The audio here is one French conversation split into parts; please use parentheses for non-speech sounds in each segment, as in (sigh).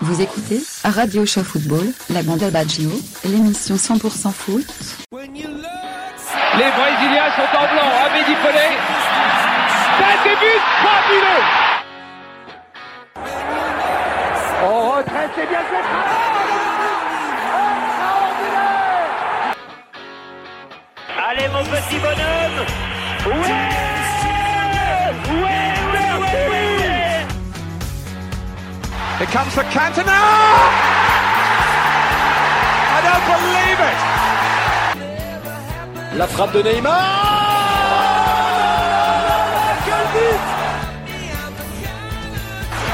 Vous écoutez Radio Show Football, la bande Baggio, l'émission 100% foot. Les Brésiliens sont en blanc, Amédi Pelé? Un début fabuleux! On retraite, c'est bien fait. Allez mon petit bonhomme! Ouais Here comes the Cantona! I don't believe it! La frappe de Neymar!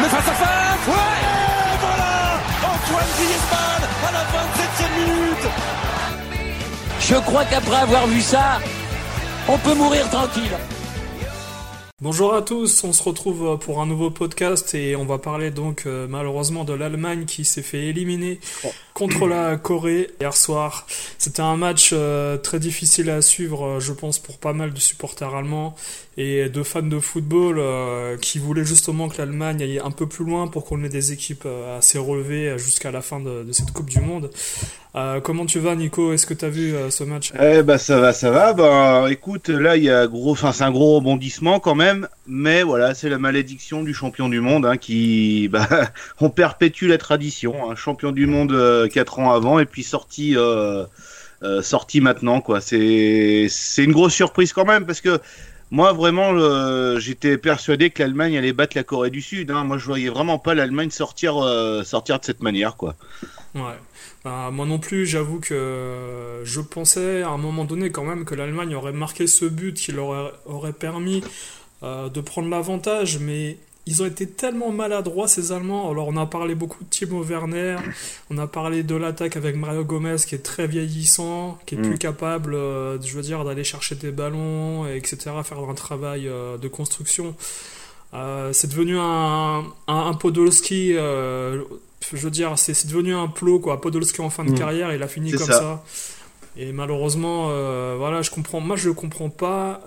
Le face à face Ouais! Et voilà! Antoine Griezmann à la 27e minute! Je crois qu'après avoir vu ça, on peut mourir tranquille. Bonjour à tous, on se retrouve pour un nouveau podcast et on va parler donc euh, malheureusement de l'Allemagne qui s'est fait éliminer contre la Corée hier soir. C'était un match euh, très difficile à suivre, euh, je pense, pour pas mal de supporters allemands et de fans de football euh, qui voulaient justement que l'Allemagne aille un peu plus loin pour qu'on ait des équipes assez relevées jusqu'à la fin de, cette Coupe du Monde. Comment tu vas, Nico? Est-ce que tu as vu ce match? Eh bah ça va, ça va. Bah écoute, là il y a gros, enfin c'est un gros rebondissement quand même, mais voilà, c'est la malédiction du champion du monde hein, qui, (laughs) bah, on perpétue la tradition. hein. champion du monde euh, quatre ans avant et puis sorti, euh, euh, sorti maintenant quoi. C'est, c'est une grosse surprise quand même parce que moi vraiment, j'étais persuadé que l'Allemagne allait battre la Corée du Sud. hein. Moi je voyais vraiment pas l'Allemagne sortir, euh, sortir de cette manière quoi. Bah, moi non plus, j'avoue que euh, je pensais à un moment donné quand même que l'Allemagne aurait marqué ce but qui leur aurait, permis euh, de prendre l'avantage, mais ils ont été tellement maladroits ces Allemands. Alors on a parlé beaucoup de Timo Werner, on a parlé de l'attaque avec Mario Gomez qui est très vieillissant, qui est Mm. plus capable, euh, je veux dire, d'aller chercher des ballons, et etc., faire un travail euh, de construction. Euh, c'est devenu un, un, un Podolski, je veux dire, c'est devenu un plot, quoi. Podolski en fin de Mm. carrière, il a fini comme ça. ça. Et malheureusement, voilà, je comprends, moi je comprends pas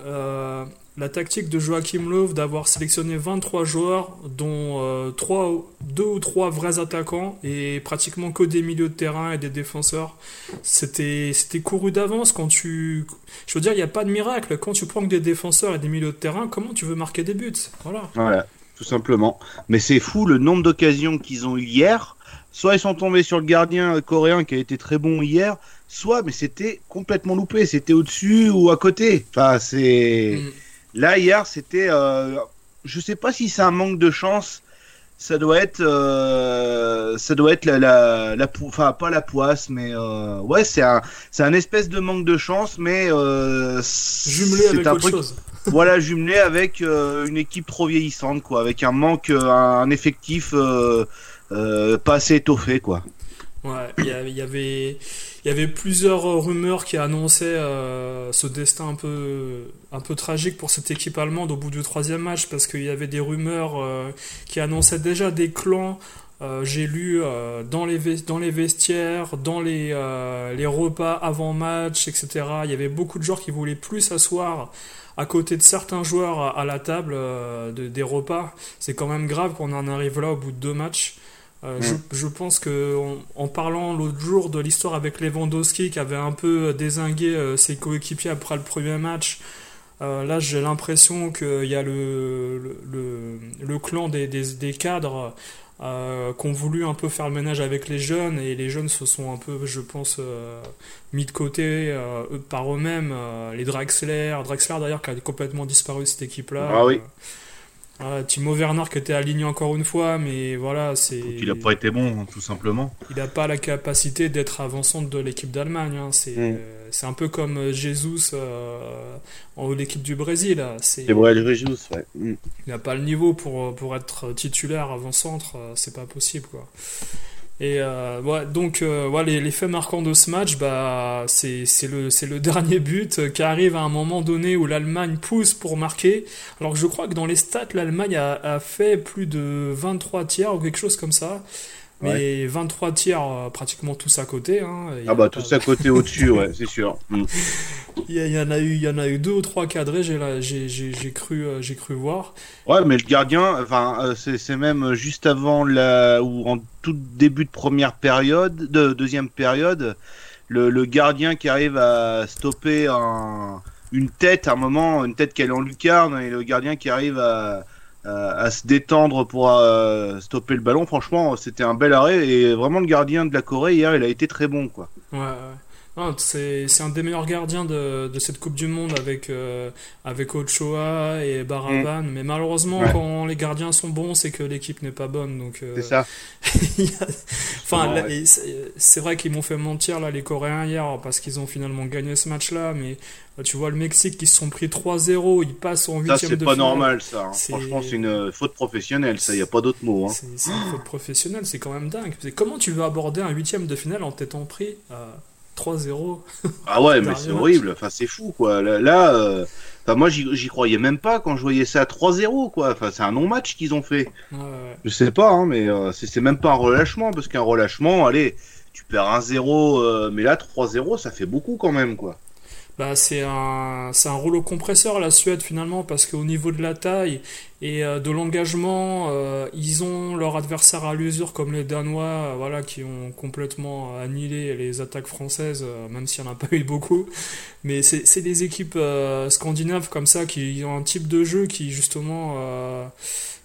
la tactique de Joachim Löw d'avoir sélectionné 23 joueurs, dont euh, trois, deux ou trois vrais attaquants et pratiquement que des milieux de terrain et des défenseurs. C'était, c'était couru d'avance quand tu, je veux dire, il n'y a pas de miracle. Quand tu prends que des défenseurs et des milieux de terrain, comment tu veux marquer des buts? Voilà. Voilà, tout simplement. Mais c'est fou le nombre d'occasions qu'ils ont eu hier. Soit ils sont tombés sur le gardien coréen qui a été très bon hier, soit mais c'était complètement loupé, c'était au-dessus ou à côté. Enfin, c'est Mm. Là hier, c'était euh... je sais pas si c'est un manque de chance. Ça doit être euh... ça doit être la la, enfin pas la poisse mais euh... ouais, c'est un c'est un espèce de manque de chance mais euh... Jumelé c'est avec un autre truc chose. (laughs) voilà, jumelé avec une équipe trop vieillissante, quoi, avec un manque, un effectif pas assez étoffé, quoi. Ouais, il y, avait, y avait plusieurs rumeurs qui annonçaient euh, ce destin un peu, un peu tragique pour cette équipe allemande au bout du troisième match, parce qu'il y avait des rumeurs euh, qui annonçaient déjà des clans. euh, J'ai lu dans les dans les vestiaires, dans les les repas avant match, etc. Il y avait beaucoup de joueurs qui voulaient plus s'asseoir à côté de certains joueurs à, la table de- des repas. C'est quand même grave qu'on en arrive là au bout de deux matchs. Euh, je, je pense que en, en parlant l'autre jour de l'histoire avec Lewandowski qui avait un peu désingué euh, ses coéquipiers après le premier match, euh, là j'ai l'impression qu'il y a le, le, le, le clan des, des, des cadres euh, qui ont voulu un peu faire le ménage avec les jeunes et les jeunes se sont un peu, je pense, euh, mis de côté euh, par eux-mêmes. euh, les Draxler, Draxler d'ailleurs qui a complètement disparu de cette équipe-là. Ah oui. Euh, voilà, Timo Werner qui était aligné encore une fois, mais voilà, c'est. Il a pas été bon, hein, tout simplement. Il n'a pas la capacité d'être avant-centre de l'équipe d'Allemagne. hein. C'est Mm. euh, c'est un peu comme euh, Jesus euh, en l'équipe du Brésil. là. C'est- vrai, le ouais. Mm. Il n'a pas le niveau pour, pour être titulaire avant-centre. C'est pas possible, quoi. Et euh, donc euh, ouais, les, les marquants de ce match, bah, c'est le, (laughs) dernier but qui arrive à un moment donné où l'Allemagne pousse pour marquer. Alors que je crois que dans les stats, l'Allemagne a, a fait plus de 23 tiers ou quelque chose comme ça. Mais 23 tiers euh, pratiquement tous à côté. Hein, Ah bah pas- tout ça côté au-dessus, ouais, c'est sûr. (laughs) Mm. Il y, en a eu, il y en a eu deux ou trois cadrés. J'ai cru, euh, j'ai cru voir. Ouais, mais le gardien, enfin, euh, c'est c'est même juste avant la ou en tout début de première période, de deuxième période, le, le gardien qui arrive à stopper un, une tête à un moment, une tête qui est en lucarne, et le gardien qui arrive à, à, à se détendre pour euh, stopper le ballon. Franchement, c'était un bel arrêt et vraiment le gardien de la Corée hier, il a été très bon, quoi. Ouais. Non, c'est c'est un des meilleurs gardiens de, de cette Coupe du Monde avec, euh, avec Ochoa et Baraban. Mais malheureusement, Mm. Ouais. quand les gardiens sont bons, c'est que l'équipe n'est pas bonne. Donc, euh, C'est ça. (laughs) enfin, ouais. c'est c'est vrai qu'ils m'ont fait mentir, là, les Coréens, hier, parce qu'ils ont finalement gagné ce match-là. Mais euh, tu vois, le Mexique, ils se sont pris 3-0. Ils passent en Ça, huitième c'est de pas finale. normal, ça. hein. C'est- Franchement, c'est une faute professionnelle, ça. Il y a pas d'autre mot. Hein. C'est c'est une faute professionnelle, c'est quand même dingue. C'est Comment tu veux aborder un huitième de finale en t'étant pris à 3-0 Ah ouais, (laughs) mais c'est horrible. Enfin, c'est fou, quoi. Là, là, euh, enfin, moi, j'y croyais même pas quand je voyais ça à 3-0, quoi. Enfin, c'est un non-match qu'ils ont fait. Ouais, ouais. Je sais pas, hein, mais euh, c'est c'est même pas un relâchement, parce qu'un relâchement, allez, tu perds 1-0, euh, mais là, 3-0, ça fait beaucoup quand même, quoi. Bah, c'est un, c'est un rouleau compresseur la Suède finalement parce qu'au niveau de la taille et euh, de l'engagement, euh, ils ont leur adversaire à l'usure comme les Danois, euh, voilà, qui ont complètement annihilé les attaques françaises, même s'il n'y en a pas eu beaucoup. Mais c'est c'est des équipes scandinaves comme ça qui ont un type de jeu qui justement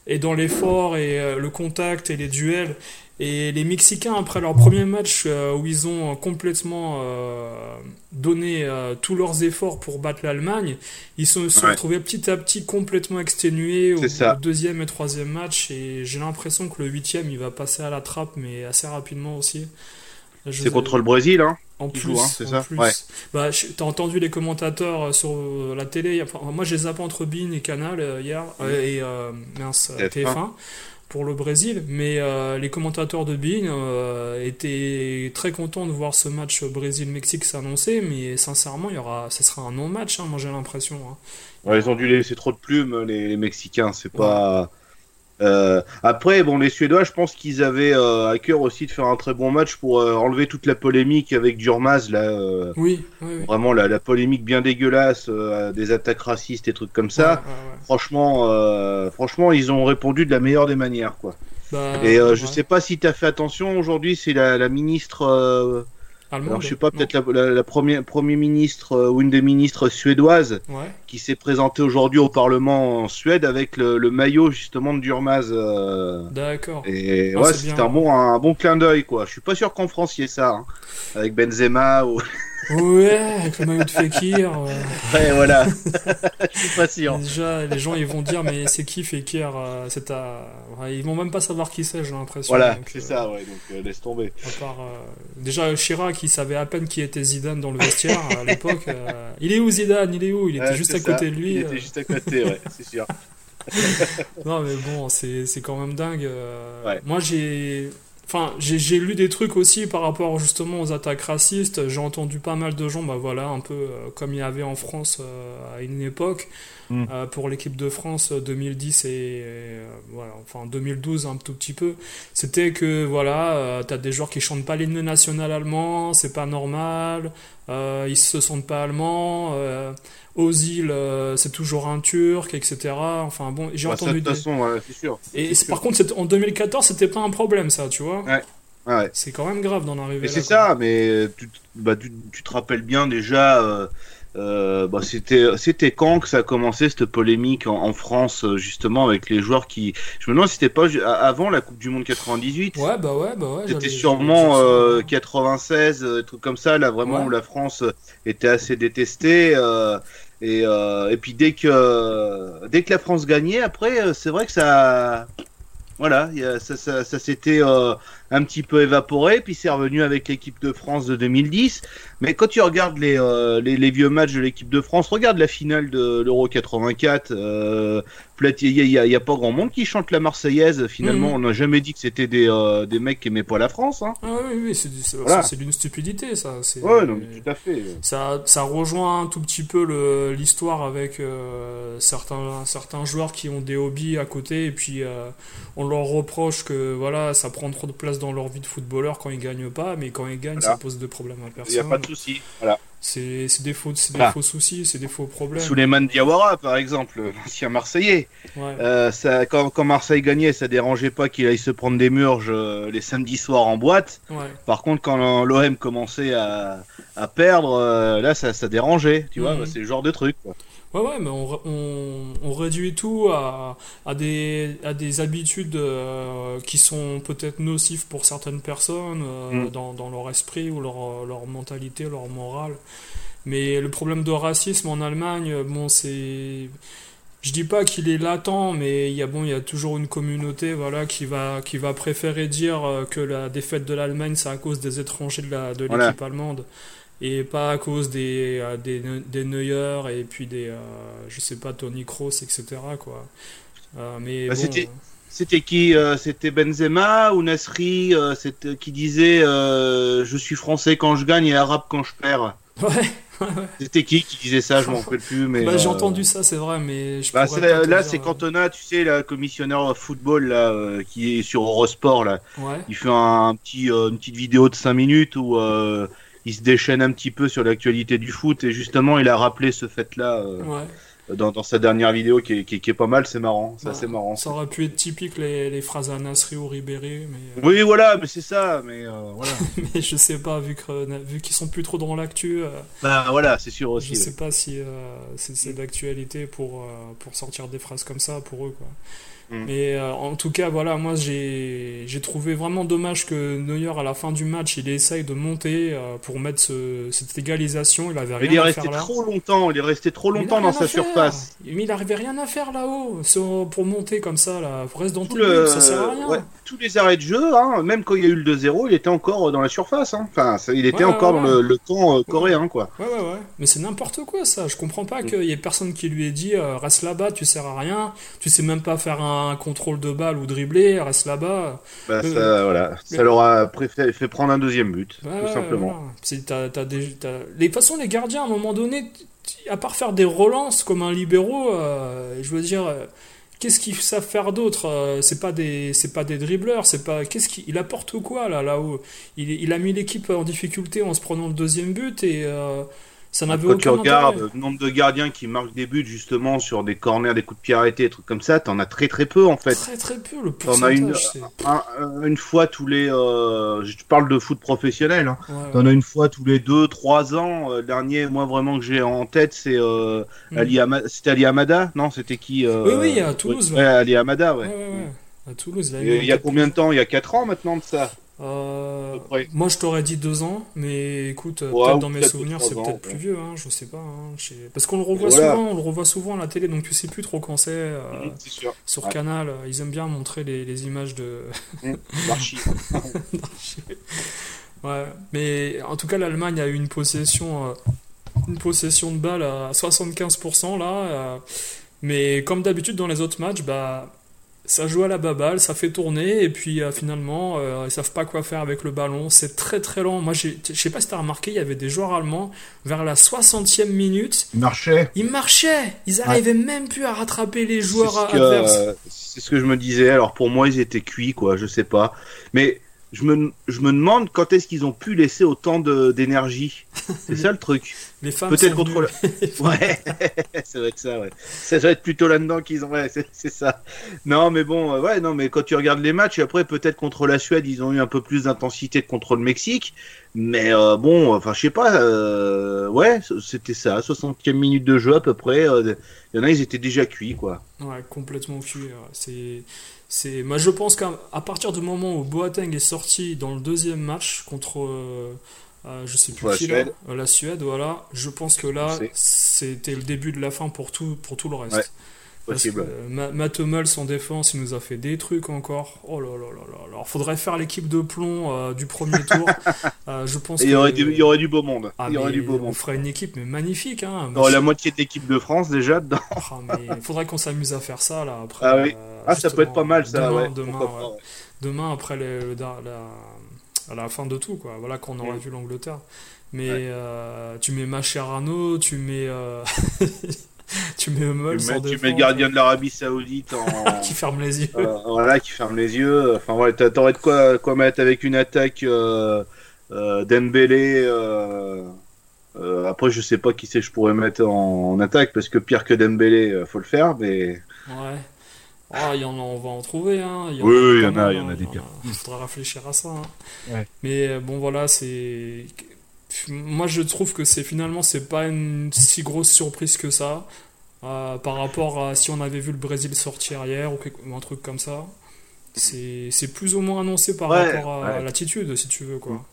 est dans l'effort et le contact et les duels. Et les Mexicains, après leur premier match euh, où ils ont complètement euh, donné euh, tous leurs efforts pour battre l'Allemagne, ils se sont Ouais. retrouvés petit à petit complètement exténués au, ça. deuxième et troisième match. Et j'ai l'impression que le huitième, il va passer à la trappe, mais assez rapidement aussi. Je- C'est contre le Brésil, hein. en plus, joue, hein, c'est ça plus. Ouais. Bah, je- t'as entendu les commentateurs euh, sur euh, la télé. Enfin, moi, j'ai zappé entre Bean et Canal euh, hier euh, et euh, mince, euh, TF1. TF1 pour le Brésil. Mais euh, les commentateurs de Bean euh, étaient très contents de voir ce match Brésil-Mexique s'annoncer. Mais sincèrement, il y aura, ce sera un non-match. hein, moi, j'ai l'impression. hein. Ouais, ils ont dû laisser trop de plumes, les, les Mexicains. C'est pas. Euh, après, bon, les Suédois, je pense qu'ils avaient euh, à cœur aussi de faire un très bon match pour euh, enlever toute la polémique avec Durmaz, là. euh, Oui, oui, oui. Vraiment, la, la polémique bien dégueulasse, euh, des attaques racistes et trucs comme ça. Ouais, ouais, ouais. Franchement, euh, franchement, ils ont répondu de la meilleure des manières, quoi. Bah, Et euh, je sais pas si tu as fait attention aujourd'hui, c'est la, la ministre, euh, Allemande, alors je sais pas, peut-être la, la, la première premier ministre euh, ou une des ministres suédoises Ouais. qui s'est présentée aujourd'hui au Parlement en Suède avec le, le maillot justement de Durmaz. euh, D'accord. et Ah, ouais, c'est un bon, un bon clin d'œil, quoi. Je suis pas sûr qu'en France il y ait ça, hein, avec Benzema ou. (laughs) Ouais, avec le maillot de Fekir. euh, Ouais, voilà. (laughs) Je suis pas sûr. Déjà, les gens ils vont dire mais c'est qui Fekir euh, C'est à... ouais, ils vont même pas savoir qui c'est, j'ai l'impression. Voilà, c'est euh, ça, ouais. Donc euh, laisse tomber. à part, déjà Chirac, il savait à peine qui était Zidane dans le vestiaire à l'époque. Il est où Zidane? Il est où? Il était juste à côté de lui. Il était juste à côté, ouais, c'est sûr. (laughs) Non mais bon, c'est c'est quand même dingue. Ouais. Moi j'ai... Enfin, j'ai lu des trucs aussi par rapport justement aux attaques racistes. J'ai entendu pas mal de gens, bah voilà, un peu euh, comme il y avait en France euh, à une époque, Mm. euh, pour l'équipe de France euh, 2010 et euh, voilà, enfin 2012 un tout petit peu. C'était que voilà, euh, t'as des joueurs qui chantent pas l'hymne national allemand, c'est pas normal, euh, ils se sentent pas allemands. Euh, Ozil, euh, c'est toujours un Turc, etc. Enfin bon, j'ai Bah, ça, entendu de toute des... façon, ouais, c'est sûr. Et C'est c'est- sûr. par contre, c'était- en 2014, c'était pas un problème, ça, tu vois. Ouais, ouais. C'est quand même grave d'en arriver Mais là. c'est quoi. ça, mais tu, bah, tu, tu te rappelles bien déjà, euh, euh, bah, c'était c'était quand que ça a commencé cette polémique en, en France euh, justement avec les joueurs qui, je me demande si c'était pas avant la Coupe du Monde 98. Ouais, bah ouais, bah ouais. C'était sûrement euh, 96, euh, trucs comme ça, là vraiment Ouais. où la France euh, était assez détestée. euh, et, euh, et puis dès que dès que la France gagnait, après c'est vrai que ça, voilà, ça, ça, ça s'était euh, un petit peu évaporé, puis c'est revenu avec l'équipe de France de 2010. Mais quand tu regardes les, euh, les, les vieux matchs de l'équipe de France, regarde la finale de l'Euro 84. Euh, il y, a- pas grand monde qui chante la Marseillaise. Finalement, Mhm. on n'a jamais dit que c'était des, euh, des mecs qui aimaient pas la France. Hein. Ah oui, oui, c'est Voilà. d'une stupidité, ça. Ouais, non, tout à fait. Ça, ça rejoint un tout petit peu l'histoire avec certains, certains joueurs qui ont des hobbies à côté et puis on leur reproche que voilà, ça prend trop de place dans leur vie de footballeur quand ils gagnent pas, mais quand ils gagnent, Voilà. ça pose de problèmes à Il personne. n'y a pas de souci. Voilà. C'est des faux, c'est des Ah. faux soucis, c'est des faux problèmes. Souleymane Diawara, par exemple, (laughs) l'ancien Marseillais. Ouais. Euh, ça, quand, quand Marseille gagnait, ça dérangeait pas qu'il aille se prendre des murges euh, les samedis soirs en boîte. Ouais. Par contre, quand l'OM commençait à, à perdre, euh, là, ça, ça dérangeait. Tu vois, Mhm. bah, c'est le genre de truc. Quoi. Ouais, ouais, mais on, on, on réduit tout à, à, des, à des habitudes euh, qui sont peut-être nocives pour certaines personnes euh, Mm. dans, dans leur esprit ou leur, leur mentalité, leur morale. Mais le problème de racisme en Allemagne, bon, c'est. Je dis pas qu'il est latent, mais il y a bon, il y a toujours une communauté, voilà, qui va qui va préférer dire euh, que la défaite de l'Allemagne c'est à cause des étrangers de la de l'équipe Voilà. allemande et pas à cause des euh, des, des Neuer et puis des euh, je sais pas Tony Kroos etc quoi. Euh, mais Bah, bon, c'était- C'était qui C'était Benzema ou Nasri c'était- qui disait Je suis français quand je gagne et arabe quand je perds (laughs) Ouais, C'était qui qui disait ça Je m'en rappelle plus. Mais, bah, j'ai entendu ça, c'est vrai, mais je Bah, c'est- là, dire, c'est Cantona, tu sais, la commissionnaire football là, euh, qui est sur Eurosport là. Ouais. Il fait un, petit, euh, une petite vidéo de 5 minutes où euh, il se déchaîne un petit peu sur l'actualité du foot et justement il a rappelé ce fait-là euh, Ouais. dans, dans sa dernière vidéo qui est, qui est- qui est pas mal, c'est marrant, ça c'est marrant. Ça aurait pu être typique les, les phrases à Nasri ou Ribéry, mais, euh, Oui voilà, mais c'est ça, mais euh, voilà. (laughs) mais je sais pas, vu que vu qu'ils sont plus trop dans l'actu, euh, bah voilà, c'est sûr aussi. je ouais. sais pas si c'est c'est d'actualité pour, pour sortir des phrases comme ça pour eux, quoi. Mm. Mais euh, en tout cas, voilà, moi j'ai trouvé vraiment dommage que Neuer à la fin du match il essaye de monter euh, pour mettre ce- cette égalisation. Il avait rien il est à resté faire là. trop longtemps, il est resté trop longtemps dans sa surface. Mais il arrivait rien à faire là-haut pour monter comme ça là. Reste dans Tout le- ça sert à rien. ouais, tous les arrêts de jeu, hein, même quand il y a eu le 2-0, il était encore dans la surface. Hein. Enfin, il était Ouais, encore ouais, dans le, le camp euh, coréen, quoi. Ouais, ouais, ouais. Mais c'est n'importe quoi, ça. Je comprends Mm. pas qu'il y ait personne qui lui ait dit reste là-bas, tu sers à rien. Tu sais même pas faire un contrôle de balle ou dribbler, reste là-bas. Bah, Euh, ça, voilà. ça leur a fait prendre un deuxième but, Ouais, tout simplement. voilà. C'est- t'as- t'as des- t'as- Les, de toute façon, les gardiens, à un moment donné, à part faire des relances comme un libéraux, euh, je veux dire. euh, Qu'est-ce qu'ils savent faire d'autre Euh, C'est pas des, c'est pas des dribbleurs, c'est pas. Qu'est-ce qu'il il apporte quoi là, là-haut il, il a mis l'équipe en difficulté en se prenant le deuxième but et ça n'avait Quand tu regardes le nombre de gardiens qui marquent des buts justement sur des corners, des coups de pied arrêtés, des trucs comme ça, t'en as très très peu en fait. Très très peu le T'en as une, pourcentage. un- une fois tous les, euh, je parle de foot professionnel, hein. Ouais, t'en as une fois tous les deux, trois ans. Euh, le dernier, moi vraiment que j'ai en tête, c'est euh, Mm. Ali Ama- Ali Amada, non C'était qui euh, Oui, oui, à Toulouse, Ouais. Ali Amada, ouais. À Toulouse, là, Et Il y a combien de temps? Il y a 4 ans maintenant de ça? Euh. Moi, je t'aurais dit deux ans, mais écoute, euh, Ouais, peut-être dans mes souvenirs, c'est peut-être ouais. plus vieux, hein, je sais pas. hein, je sais- Parce qu'on le revoit Voilà. souvent, on le revoit souvent à la télé, donc tu sais plus trop quand c'est. euh, sûr. Sur. Canal, euh, ils aiment bien montrer les, les images de. (laughs) Ouais, mais en tout cas, l'Allemagne a eu une possession, euh, une possession de balle à 75% là. mais comme d'habitude dans les autres matchs, bah. Ça joue à la baballe, ça fait tourner, et puis euh, finalement, euh, ils savent pas quoi faire avec le ballon. C'est très très lent. Moi, j'ai- je sais pas si t'as remarqué, il y avait des joueurs allemands, vers la 60e minute, Il marchait. ils marchaient. Ils arrivaient même plus à rattraper les joueurs C'est ce que, adverses. euh, C'est ce que je me disais. Alors pour moi, ils étaient cuits, quoi. Je sais pas. Mais je me, je me demande quand est-ce qu'ils ont pu laisser autant d'énergie. C'est (laughs) ça le truc. Les femmes Peut-être contre le. (laughs) Ouais, ça doit être ça, ouais. Ça doit être plutôt là-dedans qu'ils ont. Ouais, c'est ça. Non, mais bon, euh, ouais, non, mais quand tu regardes les matchs, après, peut-être contre la Suède, ils ont eu un peu plus d'intensité que contre le Mexique. Mais euh, bon, enfin, je sais pas. euh, ouais, c'était ça. 60e minute de jeu à peu près. euh, Il y en a, ils étaient déjà cuits, quoi. Ouais, complètement cuit. ouais. C'est, c'est. Moi, je pense qu'à partir du moment où Boateng est sorti dans le deuxième match contre, euh, euh, je sais plus la qui Suède. euh, la Suède, voilà. Je pense que là, c'était le début de la fin pour tout, pour tout le reste. Ouais, Parce que, Possible. euh, Matt Hummels en défense, il nous a fait des trucs encore. Oh là là là là. Alors, faudrait faire l'équipe de plomb euh, du premier tour. (laughs) Euh, je pense il y aurait du, il y aurait du beau monde. Ah, il y aurait du beau on monde. ferait une équipe mais magnifique. Hein. La moitié de l'équipe de France déjà dedans. Ah, mais (laughs) faudrait qu'on s'amuse à faire ça là après. Ah oui. euh, Ah, ça peut être pas mal ça, demain, ouais. Demain, pourquoi ouais. pas, ouais. Demain, après le, le- la, à la fin de tout, quoi. Voilà qu'on aura vu l'Angleterre. Mais euh, tu mets Mascherano, tu mets. (laughs) (laughs) tu mets Hummels Tu en mets, tu mets défense, le gardien de l'Arabie Saoudite en. (laughs) qui ferme les yeux. Euh, voilà, qui ferme les yeux. Enfin, ouais, t'a- t'aurais de quoi, quoi mettre avec une attaque euh, euh, Dembélé. Euh, euh, après, je sais pas qui c'est que je pourrais mettre en, en attaque parce que pire que Dembélé, euh, faut le faire. Mais Ouais. Ah, il y en a, on va en trouver, hein. Y Oui, oui, il y en a, il y en a hein. des pires. Il faudra réfléchir à ça. hein. Ouais. Mais bon, voilà, c'est. Moi, je trouve que c'est finalement, c'est pas une si grosse surprise que ça. euh, par rapport à si on avait vu le Brésil sortir hier ou, quelque- ou un truc comme ça. C'est plus ou moins annoncé par Ouais, rapport à ouais. l'attitude, si tu veux, quoi. Mm.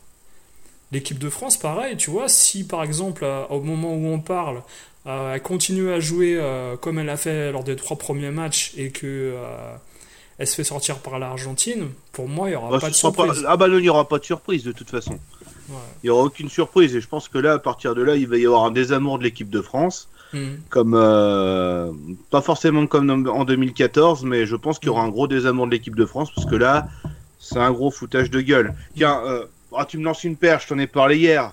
L'équipe de France, pareil, tu vois, si par exemple, euh, au moment où on parle, euh, elle continue à jouer comme elle a fait lors des trois premiers matchs et que elle se fait sortir par l'Argentine, pour moi, il n'y aura bah, pas de sera pas- surprise. ah bah il n'y aura pas de surprise de toute façon. Ouais. Il n'y aura aucune surprise et je pense que là, à partir de là, il va y avoir un désamour de l'équipe de France. Mm. Comme euh, pas forcément comme en 2014, mais je pense qu'il y aura un gros désamour de l'équipe de France parce que là, c'est un gros foutage de gueule. Tiens, euh, ah, tu me lances une perche, je t'en ai parlé hier.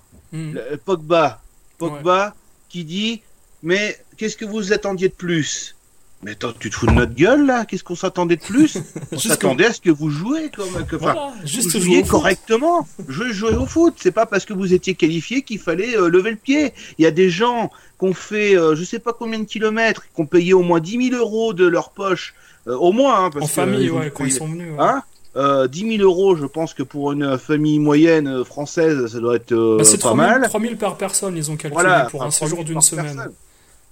Le- Pogba, Pogba qui dit mais qu'est-ce que vous attendiez de plus? Mais attends, tu te fous de notre gueule là? Qu'est-ce qu'on s'attendait de plus? (laughs) On s'attendait à ce que vous jouez comme que, Voilà, juste vous jouiez correctement. Je jouer au foot. C'est pas parce que vous étiez qualifié qu'il fallait euh, lever le pied. Il y a des gens qui ont fait euh, je sais pas combien de kilomètres, qui ont payé au moins 10 000 euros de leur poche, euh, au moins. hein, parce En famille, euh, ouais, quand ils sont venus. ouais. Hein? Euh, 10 000 euros, je pense que pour une famille moyenne euh, française, ça doit être euh, Bah, c'est pas 3000, mal. 3000 par personne, ils ont calculé Voilà, pour un séjour 3000 d'une semaine. personne.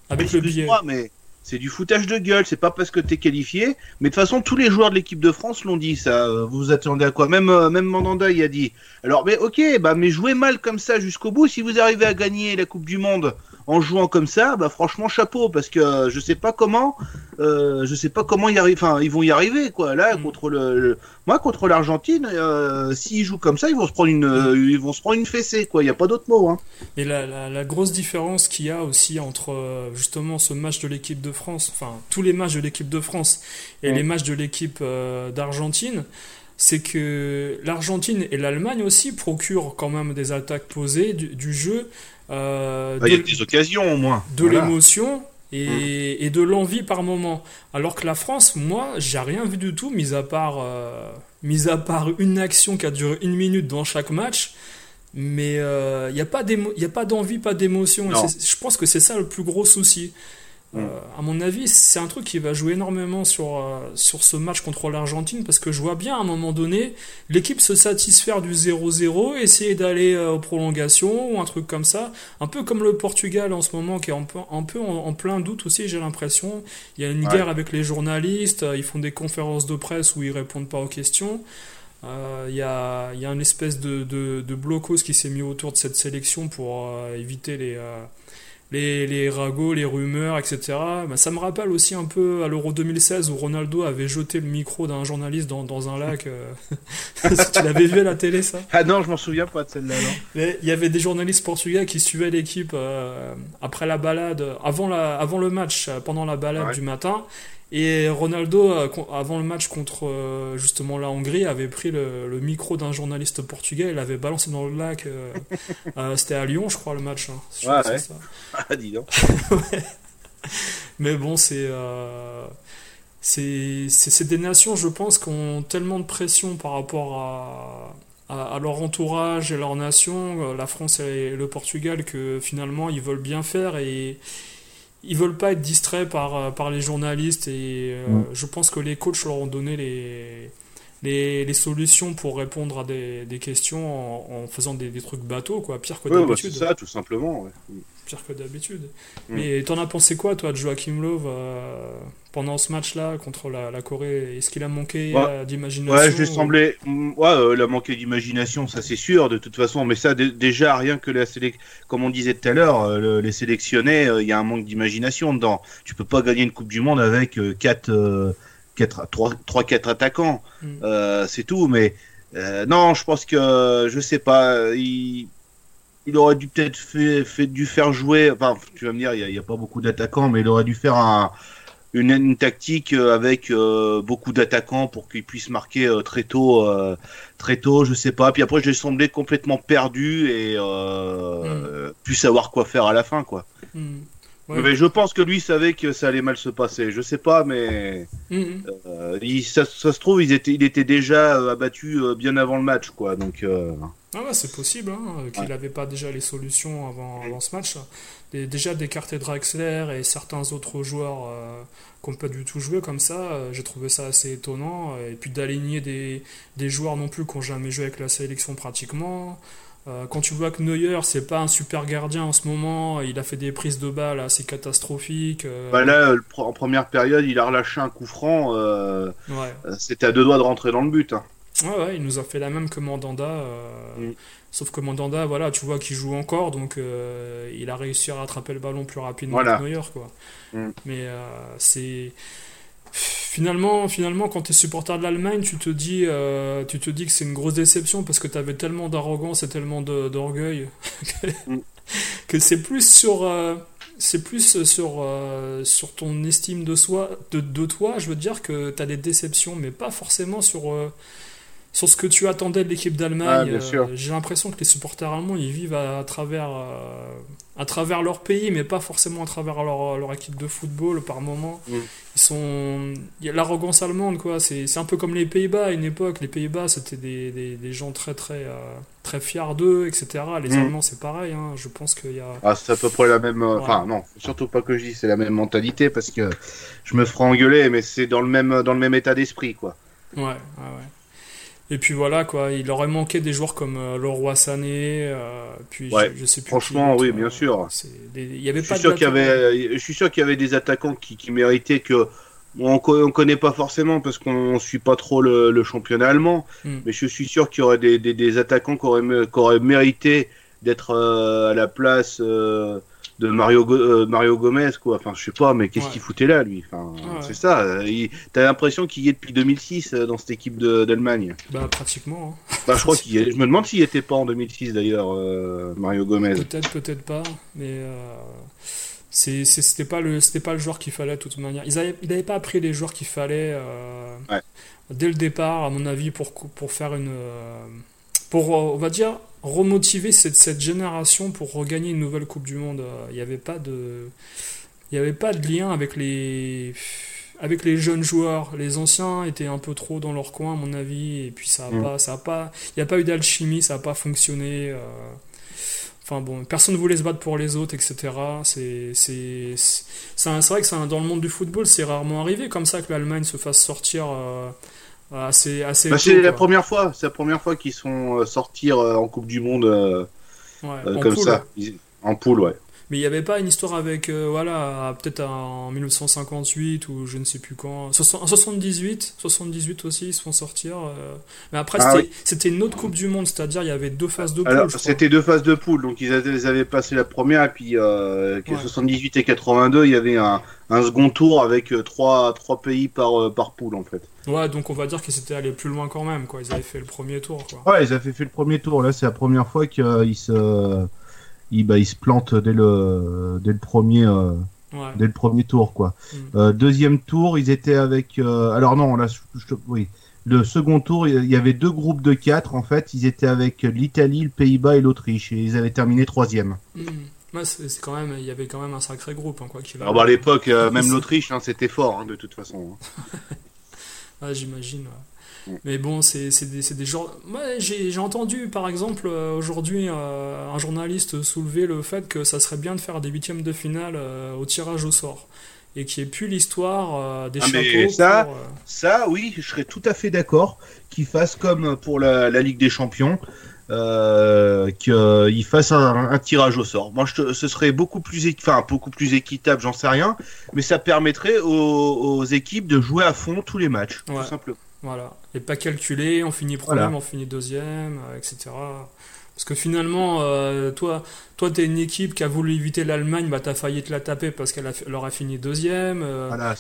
Avec le billet. Mais c'est du foutage de gueule. C'est pas parce que t'es qualifié. Mais de toute façon, tous les joueurs de l'équipe de France l'ont dit. Ça, vous vous attendez à quoi? Même euh, même Mandanda, il a dit. Alors, mais ok, bah mais jouez mal comme ça jusqu'au bout. Si vous arrivez à gagner la Coupe du Monde en jouant comme ça, bah franchement chapeau parce que euh, je sais pas comment, euh, je sais pas comment y. Enfin, ils vont y arriver quoi. Là, Mm. contre le, le- moi contre l'Argentine, euh, s'ils jouent comme ça, ils vont se prendre une, euh, ils vont se prendre une fessée quoi. Il y a pas d'autre mot. Hein. Mais la, la, la grosse différence qu'il y a aussi entre justement ce match de l'équipe de France, enfin tous les matchs de l'équipe de France et Mm. les matchs de l'équipe d'Argentine, c'est que l'Argentine et l'Allemagne aussi procurent quand même des attaques posées, du, du jeu, euh, Bah, Il y a de- des occasions au moins. de Voilà. l'émotion et, et de l'envie par moment. Alors que la France, moi, j'ai rien vu du tout, mis à part, euh, mis à part une action qui a duré une minute dans chaque match. Mais il n'y a pas d'émo- y a pas d'envie, pas d'émotion. Je pense que c'est ça le plus gros souci. Mm. Euh, à mon avis, c'est un truc qui va jouer énormément sur, euh, sur ce match contre l'Argentine parce que je vois bien à un moment donné l'équipe se satisfaire du 0-0, essayer d'aller euh, aux prolongations ou un truc comme ça. Un peu comme le Portugal en ce moment qui est un peu, un peu en, en plein doute aussi, j'ai l'impression. Il y a une Ouais. guerre avec les journalistes, ils font des conférences de presse où ils répondent pas aux questions. Il y, y a une espèce de, de, de blocos qui s'est mis autour de cette sélection pour éviter les, les, les ragots, les rumeurs, etc. Ben, ça me rappelle aussi un peu à l'Euro 2016 où Ronaldo avait jeté le micro d'un journaliste dans, dans un lac. euh. (laughs) Tu l'avais vu à la télé, ça? Ah non, je m'en souviens pas de celle-là. Il y avait des journalistes portugais qui suivaient l'équipe euh, après la balade, avant, la, avant le match, euh, pendant la balade Ouais. du matin. Et Ronaldo, euh, avant le match contre euh, justement la Hongrie, avait pris le, le micro d'un journaliste portugais et l'avait balancé dans le lac. (laughs) euh, C'était à Lyon, je crois, le match. hein. Ouais, ouais. ça. (laughs) Ah, dis donc. (laughs) Mais bon, c'est. euh, c'est des nations, je pense, qui ont tellement de pression par rapport à, à, à leur entourage et leur nation, la France et le Portugal, que finalement ils veulent bien faire et ils veulent pas être distraits par, euh, par les journalistes. Et euh, je pense que les coachs leur ont donné les, les, les solutions pour répondre à des, des questions en, en faisant des, des trucs bateaux, quoi, pire que Ouais, bah, d'habitude c'est ça, tout simplement. ouais. pire que d'habitude. Mm. Mais t'en as pensé quoi, toi, de Joachim Löw euh, pendant ce match-là contre la, la Corée? Est-ce qu'il a manqué Ouais. euh, d'imagination Ouais, je ou- semblé. mm, Ouais, euh, il a manqué d'imagination, ça c'est sûr, de toute façon. Mais ça, dé- déjà, rien que la comme on disait tout à l'heure, euh, le- les sélectionnés, il y a un manque d'imagination dedans. Tu peux pas gagner une Coupe du Monde avec 4, 4, 3, 3, 4 attaquants. Mm. Euh, c'est tout, mais euh, non, je pense que, je sais pas, il, il aurait dû peut-être fait, fait, dû faire jouer, enfin, tu vas me dire, il n'y a, il y a pas beaucoup d'attaquants, mais il aurait dû faire un, une, une tactique euh, avec euh, beaucoup d'attaquants pour qu'ils puissent marquer euh, très tôt, euh, très tôt, je sais pas. Puis après, j'ai semblé complètement perdu et euh, plus savoir quoi faire à la fin, quoi. Hmm. Ouais. Mais je pense que lui savait que ça allait mal se passer. Je sais pas, mais Mhm. euh, il- ça, ça se trouve, ils étaient, il était déjà euh, abattu euh, bien avant le match, quoi. Donc, Ah ouais, c'est possible hein, qu'il n'avait pas déjà les solutions avant, avant ce match. Déjà d'écarter Draxler et certains autres joueurs qui n'ont pas du tout joué comme ça, j'ai trouvé ça assez étonnant. Et puis d'aligner des, des joueurs non plus qui n'ont jamais joué avec la sélection pratiquement. Euh, quand tu vois que Neuer, c'est pas un super gardien en ce moment, il a fait des prises de balles assez catastrophiques. euh, bah là, en première période, il a relâché un coup franc. euh, ouais. euh, C'était à deux doigts de rentrer dans le but. hein. Ouais, ouais, il nous a fait la même que Mandanda. euh, Mm. Sauf que Mandanda, voilà, tu vois qu'il joue encore, donc euh, il a réussi à rattraper le ballon plus rapidement Voilà. que Neuer, quoi. Mm. Mais c'est. Finalement, finalement, quand tu es supporter de l'Allemagne, tu te dis, euh, tu te dis que c'est une grosse déception parce que tu avais tellement d'arrogance et tellement d'orgueil que, (laughs) Mm. (laughs) que c'est plus sur, euh, c'est plus sur, euh, sur ton estime de soi, de, de toi. Je veux dire que tu as des déceptions, mais pas forcément sur, sur ce que tu attendais de l'équipe Ah, d'Allemagne. bien Euh. J'ai l'impression que les supporters allemands, ils vivent à, à travers, euh, à travers leur pays, mais pas forcément à travers leur, leur équipe de football par moment. Mm. Ils sont, il y a l'arrogance allemande, quoi. C'est un peu comme les Pays-Bas à une époque. Les Pays-Bas, c'était des, des, des gens très, très, euh, très fiers d'eux, etc. Les Mm. Allemands, c'est pareil. hein. Je pense qu'il y a. Ah, c'est à peu près la même. Ouais. Enfin, non, surtout pas que je c'est la même mentalité parce que je me ferai engueuler, mais c'est dans le même dans le même état d'esprit, quoi. Ouais, ouais, ouais. Et puis voilà, quoi. Il aurait manqué des joueurs comme euh, Leroy Sané, euh, puis Ouais. je, je sais plus. Franchement, qui oui, bien euh, sûr. des- Il y avait Je pas suis de sûr qu'il y avait, je suis sûr qu'il y avait des attaquants qui, qui méritaient que on, on connaît pas forcément parce qu'on suit pas trop le, le championnat allemand, Mm. mais je suis sûr qu'il y aurait des, des, des attaquants qui auraient, mé- qui auraient mérité d'être euh, à la place euh, de Mario Go- euh, Mario Gomez quoi. Enfin, je sais pas, mais qu'est-ce Ouais. qu'il foutait là lui? Enfin, Ouais. c'est ça. euh, il- T'as l'impression qu'il y est depuis 2006 euh, dans cette équipe d'Allemagne. Bah, pratiquement. hein. Bah, je crois qu'il est. Je me demande s'il était pas en 2006 d'ailleurs, euh, Mario Gomez. Peut-être, peut-être pas, mais c'était pas le, pas le joueur qu'il fallait de toute manière. Ils avaient, ils n'avaient pas pris les joueurs qu'il fallait Ouais. dès le départ, à mon avis, pour pour faire une, pour on va dire remotiver cette, cette génération pour regagner une nouvelle Coupe du Monde. Euh, Il n'y avait pas de, il y avait pas de lien avec les avec les jeunes joueurs, les anciens étaient un peu trop dans leur coin à mon avis, et puis ça a Mm. pas, ça a pas, il n'y a pas eu d'alchimie, ça a pas fonctionné. euh, Enfin bon, personne ne voulait se battre pour les autres, etc. C'est, c'est, c'est, c'est un- c'est vrai que dans le monde du football, c'est rarement arrivé comme ça que l'Allemagne se fasse sortir euh, assez, assez Bah, c'est la première fois, c'est la première fois qu'ils sont euh, sortir euh, en Coupe du Monde euh, Ouais, comme ça, en poule, ouais. Mais il n'y avait pas une histoire avec, euh, voilà, peut-être en 1958 ou je ne sais plus quand. En 78, 78 aussi, ils se font sortir. euh. Mais après, Ah c'était, c'était une autre Coupe du Monde, c'est-à-dire il y avait deux phases de poule, c'était deux phases de poule, donc ils avaient, ils avaient passé la première et puis euh, que Ouais. 78 et 82, il y avait un, un second tour avec euh, trois trois pays par euh, par poule en fait. Ouais, donc on va dire qu'ils étaient allés plus loin quand même, quoi. Ils avaient fait le premier tour, quoi. Ouais, ils avaient fait le premier tour. Là, c'est la première fois qu'ils se, ils, bah, ils se plantent dès le, dès le premier, euh, Ouais. dès le premier tour, quoi. Mm. Euh, deuxième tour, ils étaient avec. euh, alors non, là, je- je- oui. Le second tour, il y avait deux groupes de quatre. En fait, ils étaient avec l'Italie, le Pays-Bas et l'Autriche, et ils avaient terminé troisième. Hmm. Ouais, c'est c'est quand même, il y avait quand même un sacré groupe, hein, quoi qu'il Alors bah, à l'époque, euh, (laughs) même l'Autriche, hein, c'était fort hein, de toute façon. hein. (laughs) Ouais, j'imagine. ouais. Mm. Mais bon, c'est des, c'est des genres. Moi, j'ai j'ai entendu, par exemple, euh, aujourd'hui, euh, un journaliste soulever le fait que ça serait bien de faire des huitièmes de finale euh, au tirage au sort. Et qu'il n'y ait plus l'histoire euh, des Ah, mais chapeaux. ça- pour, Ça, oui, je serais tout à fait d'accord qu'ils fassent comme pour la, la Ligue des Champions, euh, qu'ils fassent un, un tirage au sort. Moi, je te- ce serait beaucoup plus, enfin, beaucoup plus équitable, j'en sais rien, mais ça permettrait aux, aux équipes de jouer à fond tous les matchs, Ouais. tout simplement. Voilà. Et pas calculé, on finit premier, Voilà. on finit deuxième, euh, etc. Parce que finalement, euh, toi, toi, t'es une équipe qui a voulu éviter l'Allemagne, bah t'as failli te la taper parce qu'elle a, elle aura fini deuxième. euh, Voilà,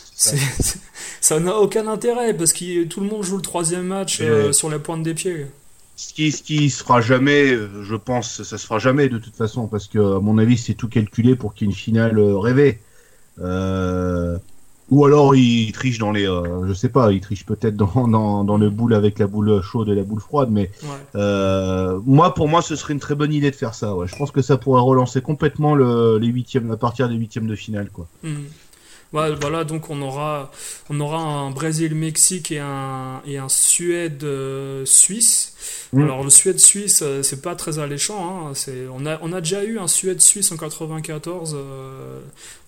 ça. n'a aucun intérêt parce que tout le monde joue le troisième match euh, sur la pointe des pieds. Ce qui, ce qui se fera jamais, je pense, ça se fera jamais de toute façon, parce que à mon avis, c'est tout calculé pour qu'il y ait une finale euh, rêvée. Ou alors il triche dans les, euh, je sais pas, il triche peut-être dans, (laughs) dans, dans le boule avec la boule chaude et la boule froide, mais Ouais. euh, moi pour moi ce serait une très bonne idée de faire ça. Ouais. Je pense que ça pourrait relancer complètement le, les huitièmes à partir des huitièmes de finale quoi. Hmm. Ouais, voilà, donc on aura, on aura un Brésil-Mexique et un, et un Suède-Suisse. Mm. Alors le Suède-Suisse, euh, c'est pas très alléchant. Hein. On, a, on a déjà eu un Suède-Suisse en 94, euh,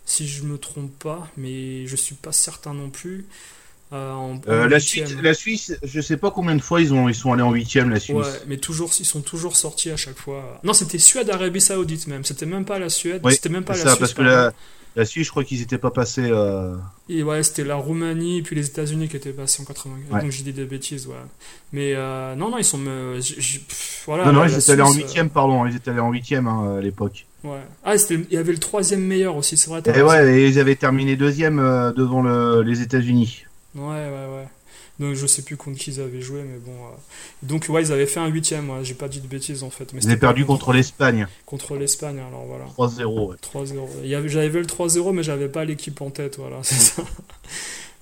si je me trompe pas, mais je suis pas certain non plus. Euh, en- en Euh, la. Suisse, la Suisse, je sais pas combien de fois ils ont ils sont allés en huitième la Suisse. Ouais, mais toujours, ils sont toujours sortis à chaque fois. Non, c'était Suède-Arabie Saoudite même. C'était même pas la Suède. Oui, c'était même pas la ça, Suisse. parce que la, la Suisse, je crois qu'ils étaient pas passés. euh, Et ouais, c'était la Roumanie puis les États-Unis qui étaient passés en 80. Ouais. Donc j'ai dit des bêtises, ouais. Mais euh, non, non, ils sont. j- j- pff, voilà, non, non, ils étaient allés en huitième, pardon, ils étaient allés en huitième hein, à l'époque. Ouais. Ah, c'était- il y avait le troisième meilleur aussi, c'est vrai. Et ouais, et ils avaient terminé deuxième euh, devant le, les États-Unis. Ouais, ouais, ouais. Donc je sais plus contre qui ils avaient joué, mais bon. euh, Donc ouais, ils avaient fait un huitième, ouais. J'ai pas dit de bêtises en fait. Mais Ils avaient perdu contre l'Espagne, contre l'Espagne, alors voilà. 3-0. ouais. 3-0. Il y avait- J'avais vu le 3-0, mais j'avais pas l'équipe en tête, voilà, (laughs) c'est ça.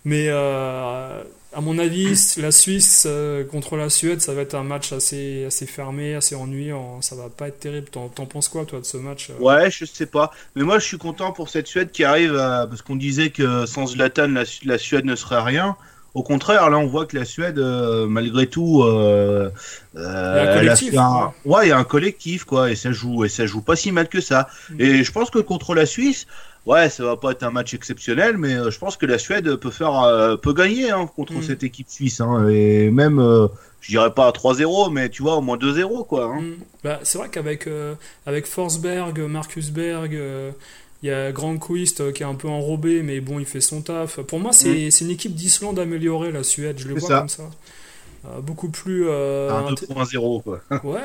Mais euh, à mon avis, la Suisse euh, contre la Suède, ça va être un match assez, assez fermé, assez ennuyant. Ça va pas être terrible. T'en t'en penses quoi, toi, de ce match euh Ouais, je sais pas. Mais moi, je suis content pour cette Suède qui arrive à... Parce qu'on disait que sans Zlatan, la, Su- la Suède ne serait rien. Au contraire, là, on voit que la Suède, malgré tout, Il y a un collectif, un- ouais, il y a un collectif, quoi, et ça joue, et ça joue pas si mal que ça. Mm. Et je pense que contre la Suisse, ouais, ça va pas être un match exceptionnel, mais euh, je pense que la Suède peut faire, euh, peut gagner hein, contre Mm. cette équipe suisse, hein, et même, euh, je dirais pas 3-0, mais tu vois, au moins 2-0, quoi. Hein. Mm. Bah, c'est vrai qu'avec avec Forsberg, Marcus Berg, il y a Granqvist euh, qui est un peu enrobé, mais bon, il fait son taf. Pour moi, c'est c'est une équipe d'Islande améliorée, la Suède. Je le vois ça. comme ça. Euh, beaucoup plus. euh, Un inté- 2.0, quoi. (laughs) Ouais,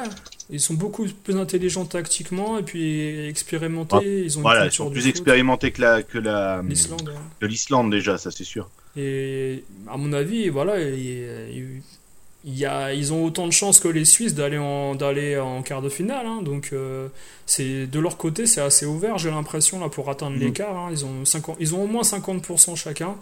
ils sont beaucoup plus intelligents tactiquement et puis expérimentés. ils ont Voilà, ils sont plus expérimentés que la, que la, L'Islande. que l'Islande déjà, ça c'est sûr. Et à mon avis, voilà, il, y a, ils ont autant de chances que les Suisses d'aller en, d'aller en quart de finale. hein. donc, euh, c'est de leur côté, c'est assez ouvert, j'ai l'impression, là, pour atteindre Mhm. l'écart. hein. Ils, ont 50 ils ont au moins 50% chacun.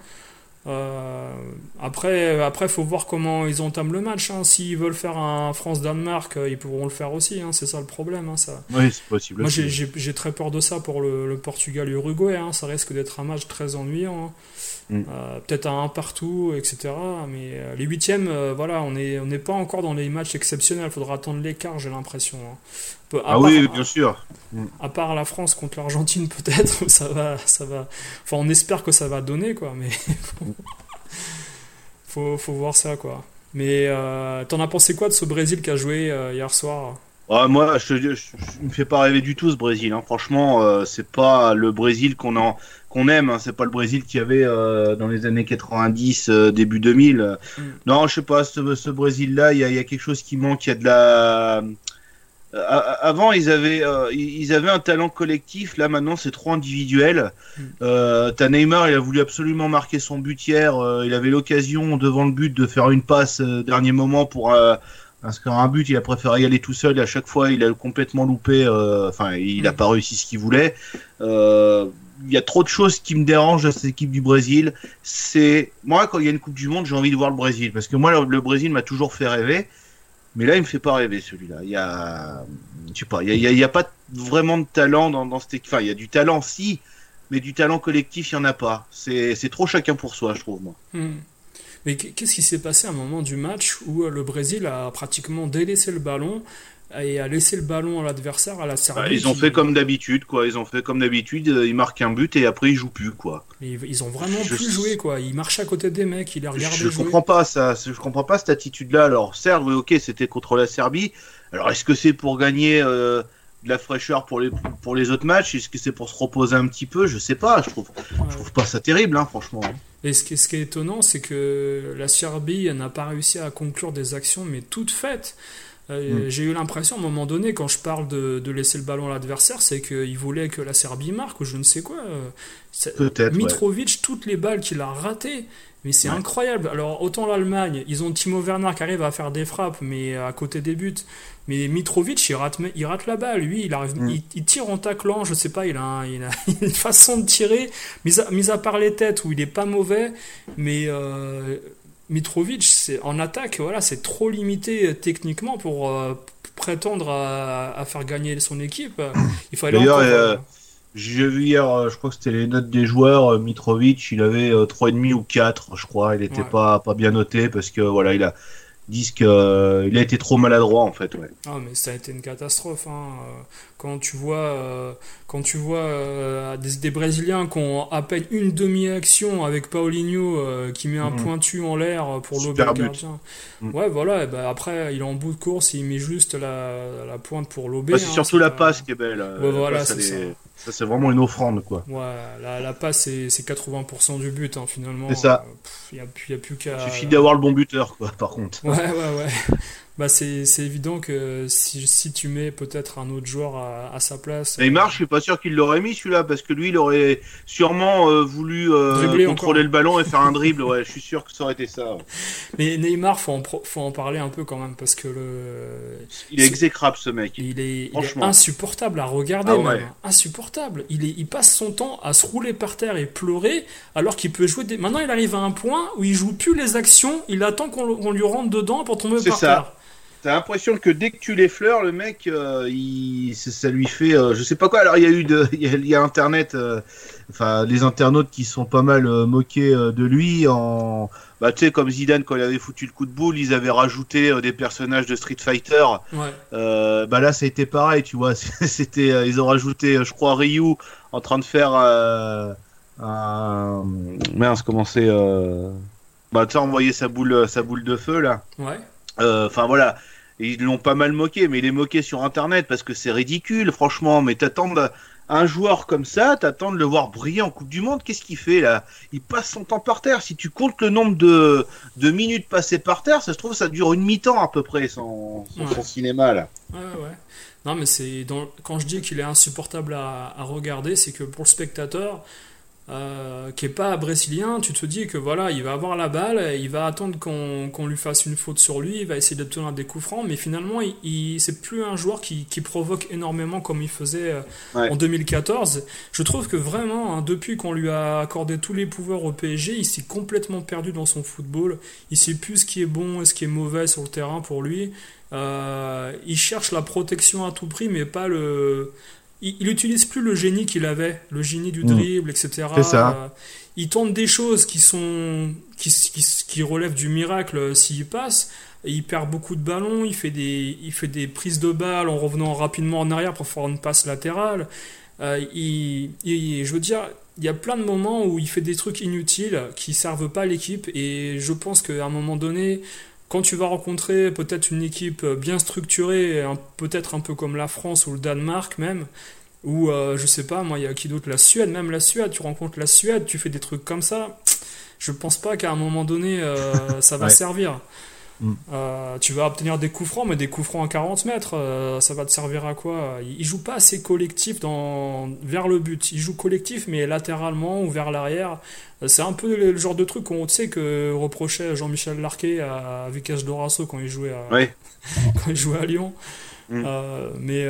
Euh, après, après, faut voir comment ils entament le match. hein. S'ils veulent faire un France-Danemark, euh, ils pourront le faire aussi. hein. C'est ça le problème. hein, ça. Oui, c'est possible. Moi, aussi. j'ai- j'ai j'ai très peur de ça pour le, le Portugal-Uruguay. hein. Ça risque d'être un match très ennuyant. Mm. Euh, Peut-être un 1 partout, etc. Mais euh, les huitièmes, euh, voilà, on n'est on n'est pas encore dans les matchs exceptionnels. Il faudra attendre l'écart, j'ai l'impression. hein. Peu- à Ah part- oui, bien sûr. À part la France contre l'Argentine, (laughs) peut-être, ça va, ça va. Enfin, on espère que ça va donner, quoi. Mais (laughs) faut, faut voir ça, quoi. Mais euh, t'en as pensé quoi de ce Brésil qui a joué euh, hier soir? Ah, moi, je, je, je- je me fais pas rêver du tout ce Brésil. hein. Franchement, euh, c'est pas le Brésil qu'on en qu'on aime. hein. C'est pas le Brésil qu'il y avait euh, dans les années 90, euh, début 2000. Mm. Non, je sais pas. Ce, ce Brésil-là, il y a, il y a quelque chose qui manque. Il y a de la Euh, avant, ils avaient, ils avaient un talent collectif. Là, maintenant, c'est trop individuel. Mm. T'as Neymar, il a voulu absolument marquer son but hier. Il avait l'occasion devant le but de faire une passe dernier moment pour inscrire un but. Il a préféré y aller tout seul. Et à chaque fois, il a complètement loupé. euh, Enfin, il n'a Mm. pas réussi ce qu'il voulait. Euh, il y a trop de choses qui me dérangent à cette équipe du Brésil. C'est moi quand il y a une Coupe du Monde, j'ai envie de voir le Brésil parce que moi le, Brésil m'a toujours fait rêver. Mais là, il me fait pas rêver celui-là. Il y a, je sais pas, il y a, il y a- pas vraiment de talent dans, dans cette équipe. Enfin, il y a du talent, si, mais du talent collectif, il y en a pas. C'est trop chacun pour soi, je trouve moi. Hmm. Mais qu- qu'est-ce qui s'est passé à un moment du match où le Brésil a pratiquement délaissé le ballon et a laissé le ballon à l'adversaire, à la Serbie Bah, ils ont fait comme d'habitude, quoi. Ils ont fait comme d'habitude. euh, Ils marquent un but et après ils jouent plus, quoi. Ils, ils ont vraiment Je- plus joué, quoi. Ils marchaient à côté des mecs, ils les regardaient Je jouer. comprends pas ça. Je comprends pas cette attitude-là. Alors, certes, oui, ok, c'était contre la Serbie. Alors, est-ce que c'est pour gagner euh, de la fraîcheur pour les pour les autres matchs? Est-ce que c'est pour se reposer un petit peu? Je sais pas. Je trouve, Ouais. je trouve pas ça terrible, hein, franchement. Et ce qui, ce qui est étonnant, c'est que la Serbie n'a pas réussi à conclure des actions, mais toutes faites. Euh, Mm. J'ai eu l'impression à un moment donné, quand je parle de, de laisser le ballon à l'adversaire, c'est qu'il voulait que la Serbie marque ou je ne sais quoi. Euh, Peut-être, ouais. Mitrovic, toutes les balles qu'il a ratées, mais c'est Ouais. incroyable. Alors, autant l'Allemagne, ils ont Timo Werner qui arrive à faire des frappes, mais à côté des buts. Mais Mitrovic, il rate, il rate la balle. Lui, il, arrive, Mm. il, il tire en taclant, je sais pas, il a, un- il a (laughs) une façon de tirer, mis à, mis à part les têtes où il est pas mauvais, mais euh, Mitrovic, c'est en attaque, voilà, c'est trop limité techniquement pour euh, prétendre à, à faire gagner son équipe. Il fallait D'ailleurs, euh, J'ai vu hier, euh, je crois que c'était les notes des joueurs, Mitrovic, il avait euh, 3,5 ou 4, je crois. Il était Ouais. pas, pas bien noté parce que voilà, il a disent que euh, il a été trop maladroit en fait. Ouais. Ah, mais ça a été une catastrophe. hein. Quand tu vois, euh, quand tu vois euh, des, des Brésiliens qui ont à peine une demi-action avec Paulinho euh, qui met un Mhm. pointu en l'air pour but. gardien. Mhm. Ouais, voilà. Et ben après, il est en bout de course, il met juste la, la pointe pour. Ouais, c'est hein, surtout la pas- passe qui est belle. Ouais, voilà, c'est ça. ça, c'est vraiment une offrande quoi. Ouais, la, la passe, c'est c'est 80% du but, hein, finalement. C'est ça. Il n'y a plus qu'à. Il suffit d'avoir le bon buteur quoi. Par contre. Ouais, ouais, ouais. Bah, c'est évident que si, si tu mets peut-être un autre joueur à, à sa place. Neymar, je suis pas sûr qu'il l'aurait mis celui-là parce que lui, il aurait sûrement euh, voulu euh, contrôler le ballon et faire un dribble. Ouais, je suis sûr que ça aurait été ça. ouais. Mais Neymar, faut en, faut en parler un peu quand même parce que le, Il est exécrable ce mec. il est, il est Franchement. insupportable à regarder, Ah même. ouais. Insupportable. Il, est, il passe son temps à se rouler par terre et pleurer alors qu'il peut jouer. Des... Maintenant, il arrive à un point où il joue plus les actions, il attend qu'on lui rentre dedans pour tomber C'est par ça. terre. T'as l'impression que dès que tu l'effleures, le mec, euh, il, ça, lui fait, euh, je sais pas quoi. Alors il y a eu, de, (laughs) il y a, il y a Internet, euh, enfin les internautes qui sont pas mal moqués de lui en, bah tu sais comme Zidane quand il avait foutu le coup de boule, ils avaient rajouté des personnages de Street Fighter. Ouais. Bah là ça a été pareil, tu vois. (laughs) C'était, ils ont rajouté, je crois Ryu en train de faire un, mince comment c'est, bah tu sais envoyer sa boule, sa boule de feu là. Ouais. Euh, Enfin voilà, ils l'ont pas mal moqué, mais il est moqué sur Internet parce que c'est ridicule, franchement. Mais t'attends un joueur comme ça, t'attends de le voir briller en Coupe du Monde. Qu'est-ce qu'il fait là? Il passe son temps par terre. Si tu comptes le nombre de, de minutes passées par terre, ça se trouve ça dure une mi-temps à peu près son, son, Ouais. son cinéma là. Ouais, ouais. Non, mais c'est dans... quand je dis qu'il est insupportable à, à regarder, c'est que pour le spectateur euh, qui est pas brésilien, tu te dis que voilà, il va avoir la balle, il va attendre qu'on qu'on lui fasse une faute sur lui, il va essayer d'obtenir des coups francs, mais finalement, il, il- c'est plus un joueur qui, qui provoque énormément comme il faisait euh, Ouais. en 2014. Je trouve que vraiment, hein, depuis qu'on lui a accordé tous les pouvoirs au PSG, il s'est complètement perdu dans son football. Il sait plus ce qui est bon et ce qui est mauvais sur le terrain pour lui. Euh, il cherche la protection à tout prix, mais pas le. Il, il utilise plus le génie qu'il avait, le génie du Mm. dribble, etc. C'est ça. Euh, il tente des choses qui sont qui, qui, qui relèvent du miracle euh, s'il passe. Et il perd beaucoup de ballons, il fait des il fait des prises de balles en revenant rapidement en arrière pour faire une passe latérale. Euh, il, il- je veux dire, il y a plein de moments où il fait des trucs inutiles qui servent pas l'équipe et je pense qu'à un moment donné, quand tu vas rencontrer peut-être une équipe bien structurée, peut-être un peu comme la France ou le Danemark même, ou euh, je sais pas, moi il y a qui d'autre, la Suède, même la Suède, tu rencontres la Suède, tu fais des trucs comme ça, je pense pas qu'à un moment donné euh, ça va Ouais. servir. Mm. Euh, tu vas obtenir des coups francs, mais des coups francs à 40 mètres, euh, ça va te servir à quoi? Il, il joue pas assez collectif dans, vers le but. Il joue collectif, mais latéralement ou vers l'arrière. Euh, C'est un peu le, le genre de truc qu'on sait que reprochait Jean-Michel Larquet à Vicas Dorasso quand il jouait à, (laughs) quand il jouait à Lyon. Mm. Euh, mais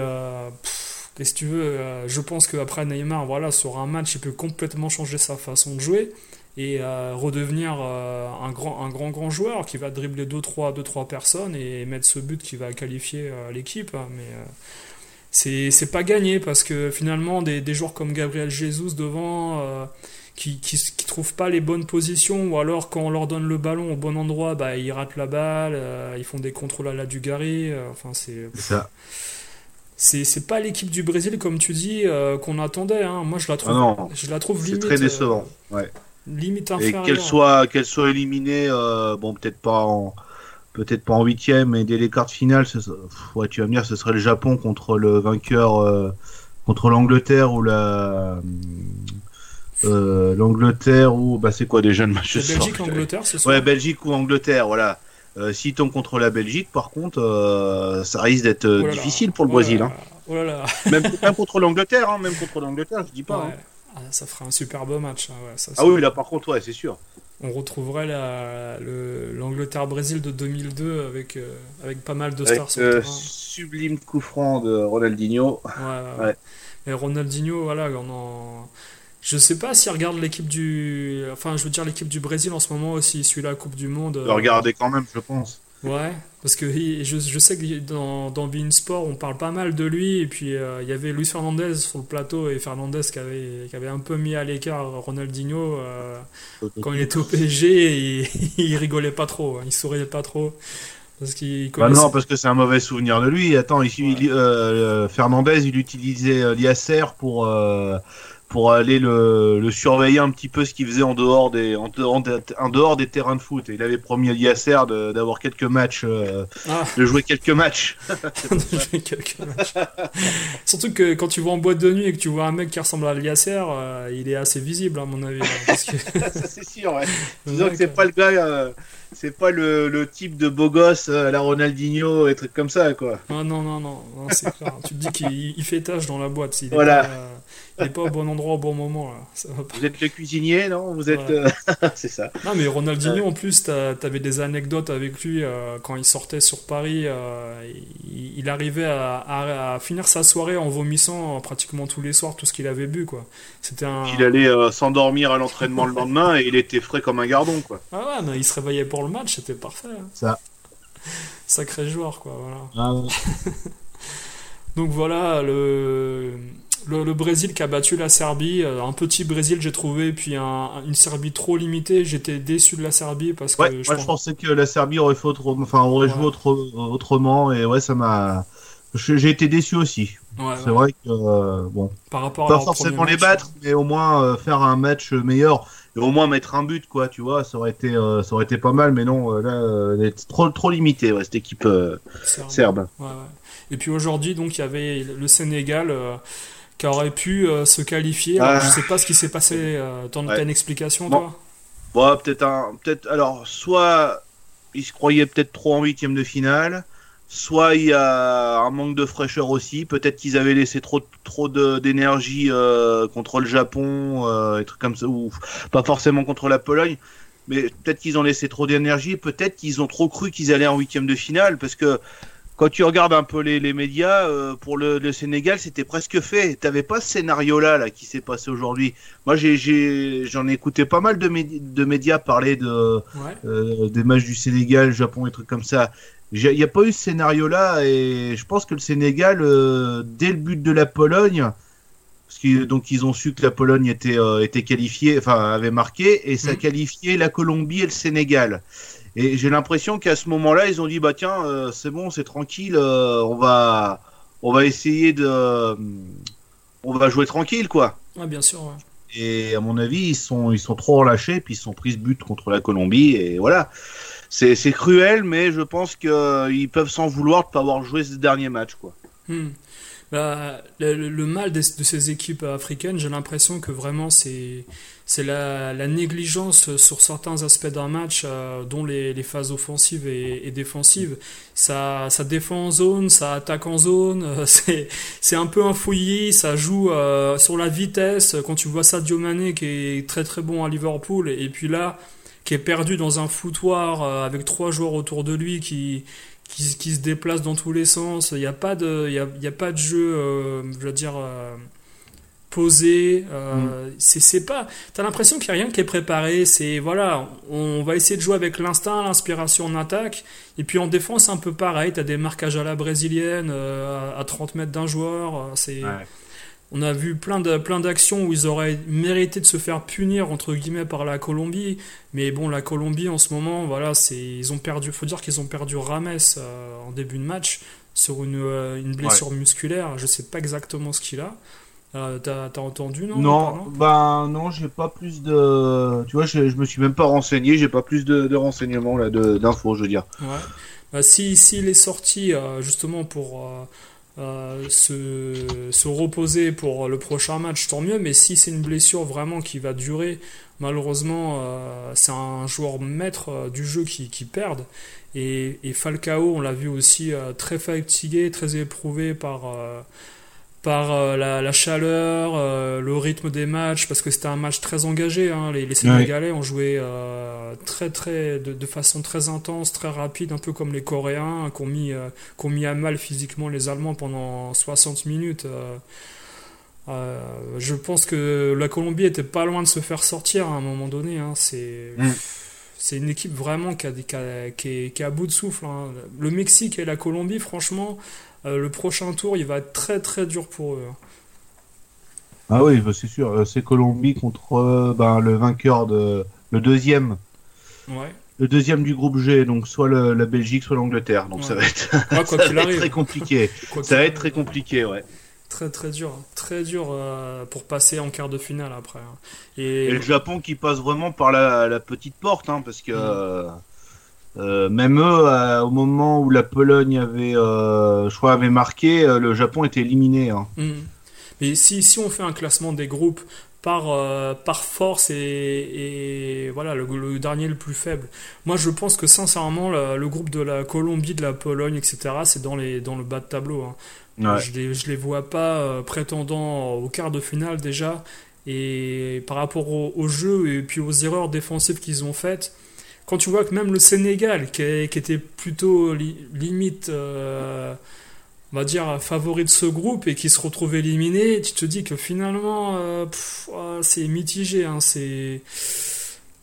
qu'est-ce que tu veux? Je pense qu'après Neymar, voilà, sur un match, il peut complètement changer sa façon de jouer et euh, redevenir euh, un grand, un grand, grand joueur qui va dribbler 2-3 deux, trois personnes et mettre ce but qui va qualifier euh, l'équipe. Mais c'est c'est pas gagné parce que finalement, des, des joueurs comme Gabriel Jesus devant. qui, qui, qui trouvent pas les bonnes positions ou alors quand on leur donne le ballon au bon endroit bah ils ratent la balle ils font des contrôles à la Dugarry enfin c'est C'est ça. c'est c'est pas l'équipe du Brésil comme tu dis euh, qu'on attendait hein. moi je la trouve Ah non. je la trouve C'est limite très décevant. Ouais. Limite Et qu'elle soit, qu'elle soit éliminée, euh, bon peut-être pas en, peut-être pas en huitième, mais dès les quarts de finale, ce, pff, ouais, tu vas me dire, ce serait le Japon contre le vainqueur, euh, contre l'Angleterre ou la, euh, l'Angleterre ou bah c'est quoi déjà le match Belgique Angleterre ce soir Ouais, Belgique ou Angleterre, voilà. Euh, S'ils tombent contre la Belgique, par contre, euh, ça risque d'être Oh difficile pour le Oh Brésil. là. hein. Oh là là. Même, même contre l'Angleterre, hein, même contre l'Angleterre, je dis pas. Ouais. hein. Ah, ça ferait un superbe match. hein, ouais, ça, Ah oui, là par contre, ouais, c'est sûr. On retrouverait la- le- l'Angleterre-Brésil de 2002 avec, euh, avec pas mal de Avec stars sur le euh, terrain. sublime coup franc de Ronaldinho. Ouais. Et Ronaldinho, voilà, on en... Je sais pas s'il regarde l'équipe du... Enfin, je veux dire l'équipe du Brésil en ce moment aussi, la Coupe du Monde. euh, Regardez quand même, je pense. Ouais, parce que je, je sais que dans, dans Bein Sport, on parle pas mal de lui, et puis euh, il y avait Luis Fernandez sur le plateau, et Fernandez qui avait, qui avait un peu mis à l'écart Ronaldinho euh, quand il était au PSG, et il, (laughs) il rigolait pas trop, hein, il souriait pas trop. Parce qu'il Bah non, parce que c'est un mauvais souvenir de lui. Attends, Ouais. il- euh, Fernandez, il utilisait Liasser pour euh, pour aller le, le surveiller un petit peu ce qu'il faisait en dehors des en dehors des, en dehors des terrains de foot. Et il avait promis à Liasser de- d'avoir quelques matchs, euh, Ah, de jouer quelques matchs. (laughs) de jouer quelques matchs. Surtout que quand tu vas en boîte de nuit et que tu vois un mec qui ressemble à Liasser, euh, il est assez visible à mon avis. hein, parce que... (laughs) Ça c'est sûr. Ouais. (laughs) Disons que c'est pas le gars, euh, c'est pas le, le type de beau gosse euh, à la Ronaldinho et trucs comme ça quoi. Ah non, non, non, non, c'est clair. Tu te dis qu'il il fait tâche dans la boîte. Il Voilà. pas, euh, il est pas au bon endroit au bon moment. Là. Ça va pas. Vous êtes le cuisinier, non Vous êtes, Ouais. (laughs) c'est ça. Non, mais Ronaldinho, en plus, t'as- t'avais des anecdotes avec lui euh, quand il sortait sur Paris. euh, il, il arrivait à, à- à finir sa soirée en vomissant euh, pratiquement tous les soirs tout ce qu'il avait bu. quoi. C'était un. Il allait euh, s'endormir à l'entraînement le lendemain et il était frais comme un gardon quoi. Ah ouais, mais il se réveillait pour le match, c'était parfait. hein. Ça. Sacré joueur, quoi. Voilà. Ah, (laughs) Donc voilà, le, le, le Brésil qui a battu la Serbie, euh, un petit Brésil j'ai trouvé, puis un- une Serbie trop limitée. J'étais déçu de la Serbie parce que Ouais, je moi je pense- pensais que la Serbie aurait fait autre... enfin aurait joué autre... autrement et ouais ça m'a j'ai été déçu aussi. Ouais, C'est vrai que euh, bon, par rapport à pas forcément les match, battre, mais au moins euh, faire un match meilleur et au moins mettre un but quoi, tu vois, ça aurait été euh, ça aurait été pas mal, mais non là elle est trop trop limité ouais, cette équipe Serbe. serbe. Et puis aujourd'hui, donc il y avait le Sénégal qui aurait pu euh, se qualifier. Alors. Je sais pas ce qui s'est passé. T'en Ouais. t'as une explication, Bon. toi Bon, peut-être un peut-être alors soit ils se croyaient peut-être trop en huitième de finale. Soit il y a un manque de fraîcheur aussi. Peut-être qu'ils avaient laissé trop trop d'énergie euh, contre le Japon, euh, trucs comme ça, ou pas forcément contre la Pologne. Mais peut-être qu'ils ont laissé trop d'énergie. Peut-être qu'ils ont trop cru qu'ils allaient en huitième de finale, parce que quand tu regardes un peu les, les médias, euh, pour le, le Sénégal, c'était presque fait. T'avais pas ce scénario-là là qui s'est passé aujourd'hui. Moi, j'ai- j'ai j'en ai écouté pas mal de, médi- de médias parler de Ouais. euh, des matchs du Sénégal, Japon et trucs comme ça. Il n'y a pas eu ce scénario-là et je pense que le Sénégal, euh, dès le but de la Pologne, parce qu'ils donc ils ont su que la Pologne était était qualifiée, enfin avait marqué et ça Mhm. qualifiait la Colombie et le Sénégal. Et j'ai l'impression qu'à ce moment-là, ils ont dit bah tiens, euh, c'est bon, c'est tranquille, euh, on va on va essayer de on va jouer tranquille quoi. Ouais, bien sûr. ouais. Et à mon avis, ils sont, ils sont trop relâchés, puis ils sont pris ce but contre la Colombie, et voilà. C'est c'est cruel, mais je pense qu'ils peuvent s'en vouloir de pas avoir joué ce dernier match, quoi. Hmm. Bah, le, mal de ces équipes africaines, j'ai l'impression que vraiment c'est la, négligence sur certains aspects d'un match, euh, dont les, phases offensives et, défensives. Ça, défend en zone, ça attaque en zone, euh, (laughs) c'est un peu un fouillis, ça joue euh, sur la vitesse. Quand tu vois Sadio Mané qui est très très bon à Liverpool, et puis là qui est perdu dans un foutoir avec trois joueurs autour de lui qui qui, qui se déplace dans tous les sens. Il n'y a pas de, il y a, il y a pas de jeu, euh, je veux dire, euh, posé. Euh, c'est, c'est pas. T'as l'impression qu'il n'y a rien qui est préparé. C'est voilà, on va essayer de jouer avec l'instinct, l'inspiration en attaque, et puis en défense un peu pareil. T'as des marquages à la brésilienne euh, à, à 30 mètres d'un joueur. C'est. On a vu plein de plein d'actions où ils auraient mérité de se faire punir entre guillemets par la Colombie, mais bon la Colombie en ce moment voilà c'est ils ont perdu faut dire qu'ils ont perdu Rames euh, en début de match sur une, euh, une blessure musculaire je sais pas exactement ce qu'il a Euh, t'as t'as entendu non Non, ben non, j'ai pas plus de. Tu vois, je, je me suis même pas renseigné, j'ai pas plus de, de renseignements là, de- d'infos, je veux dire. Ouais. Bah, si s'il est sorti euh, justement pour euh, se, se, reposer pour le prochain match, tant mieux. Mais si c'est une blessure vraiment qui va durer, malheureusement, c'est un joueur maître du jeu qui, perd. Et, Falcao, on l'a vu aussi très fatigué, très éprouvé par par euh, la, chaleur, euh, le rythme des matchs, parce que c'était un match très engagé. Hein. Les, Sénégalais ont joué euh, très, très, de, façon très intense, très rapide, un peu comme les Coréens, hein, qui ont mis, ont mis à mal physiquement les Allemands pendant 60 minutes. je pense que la Colombie était pas loin de se faire sortir à un moment donné. Hein. C'est. Mm. C'est une équipe vraiment qui, a, qui, est, à bout de souffle. Le Mexique et la Colombie, franchement, le prochain tour, il va être très très dur pour eux. Hein. Ah oui, bah, c'est sûr. Euh, c'est Colombie contre euh, ben, le vainqueur de le deuxième. Le deuxième du groupe G, donc soit la Belgique, soit l'Angleterre. Donc ça va être, (laughs) très compliqué. ça va être très compliqué, ouais. Très très dur, hein. très dur pour passer en quart de finale après. Hein. Et... le Japon qui passe vraiment par la, petite porte, parce que mm. Euh, même eux, euh, au moment où la Pologne avait, euh, je crois, avait marqué, le Japon était éliminé. Hein. Mmh. Mais si, si on fait un classement des groupes par, par force et, voilà le, dernier le plus faible. Moi, je pense que sincèrement, le, groupe de la Colombie, de la Pologne, etc., c'est dans, les, dans le bas de tableau. Hein. Je les, je les vois pas prétendant au quart de finale déjà. Et par rapport au, au jeu et puis aux erreurs défensives qu'ils ont faites, quand tu vois que même le Sénégal, qui, était plutôt limite, euh, on va dire, favori de ce groupe et qui se retrouve éliminé, tu te dis que finalement, euh, ah, c'est mitigé. Hein, c'est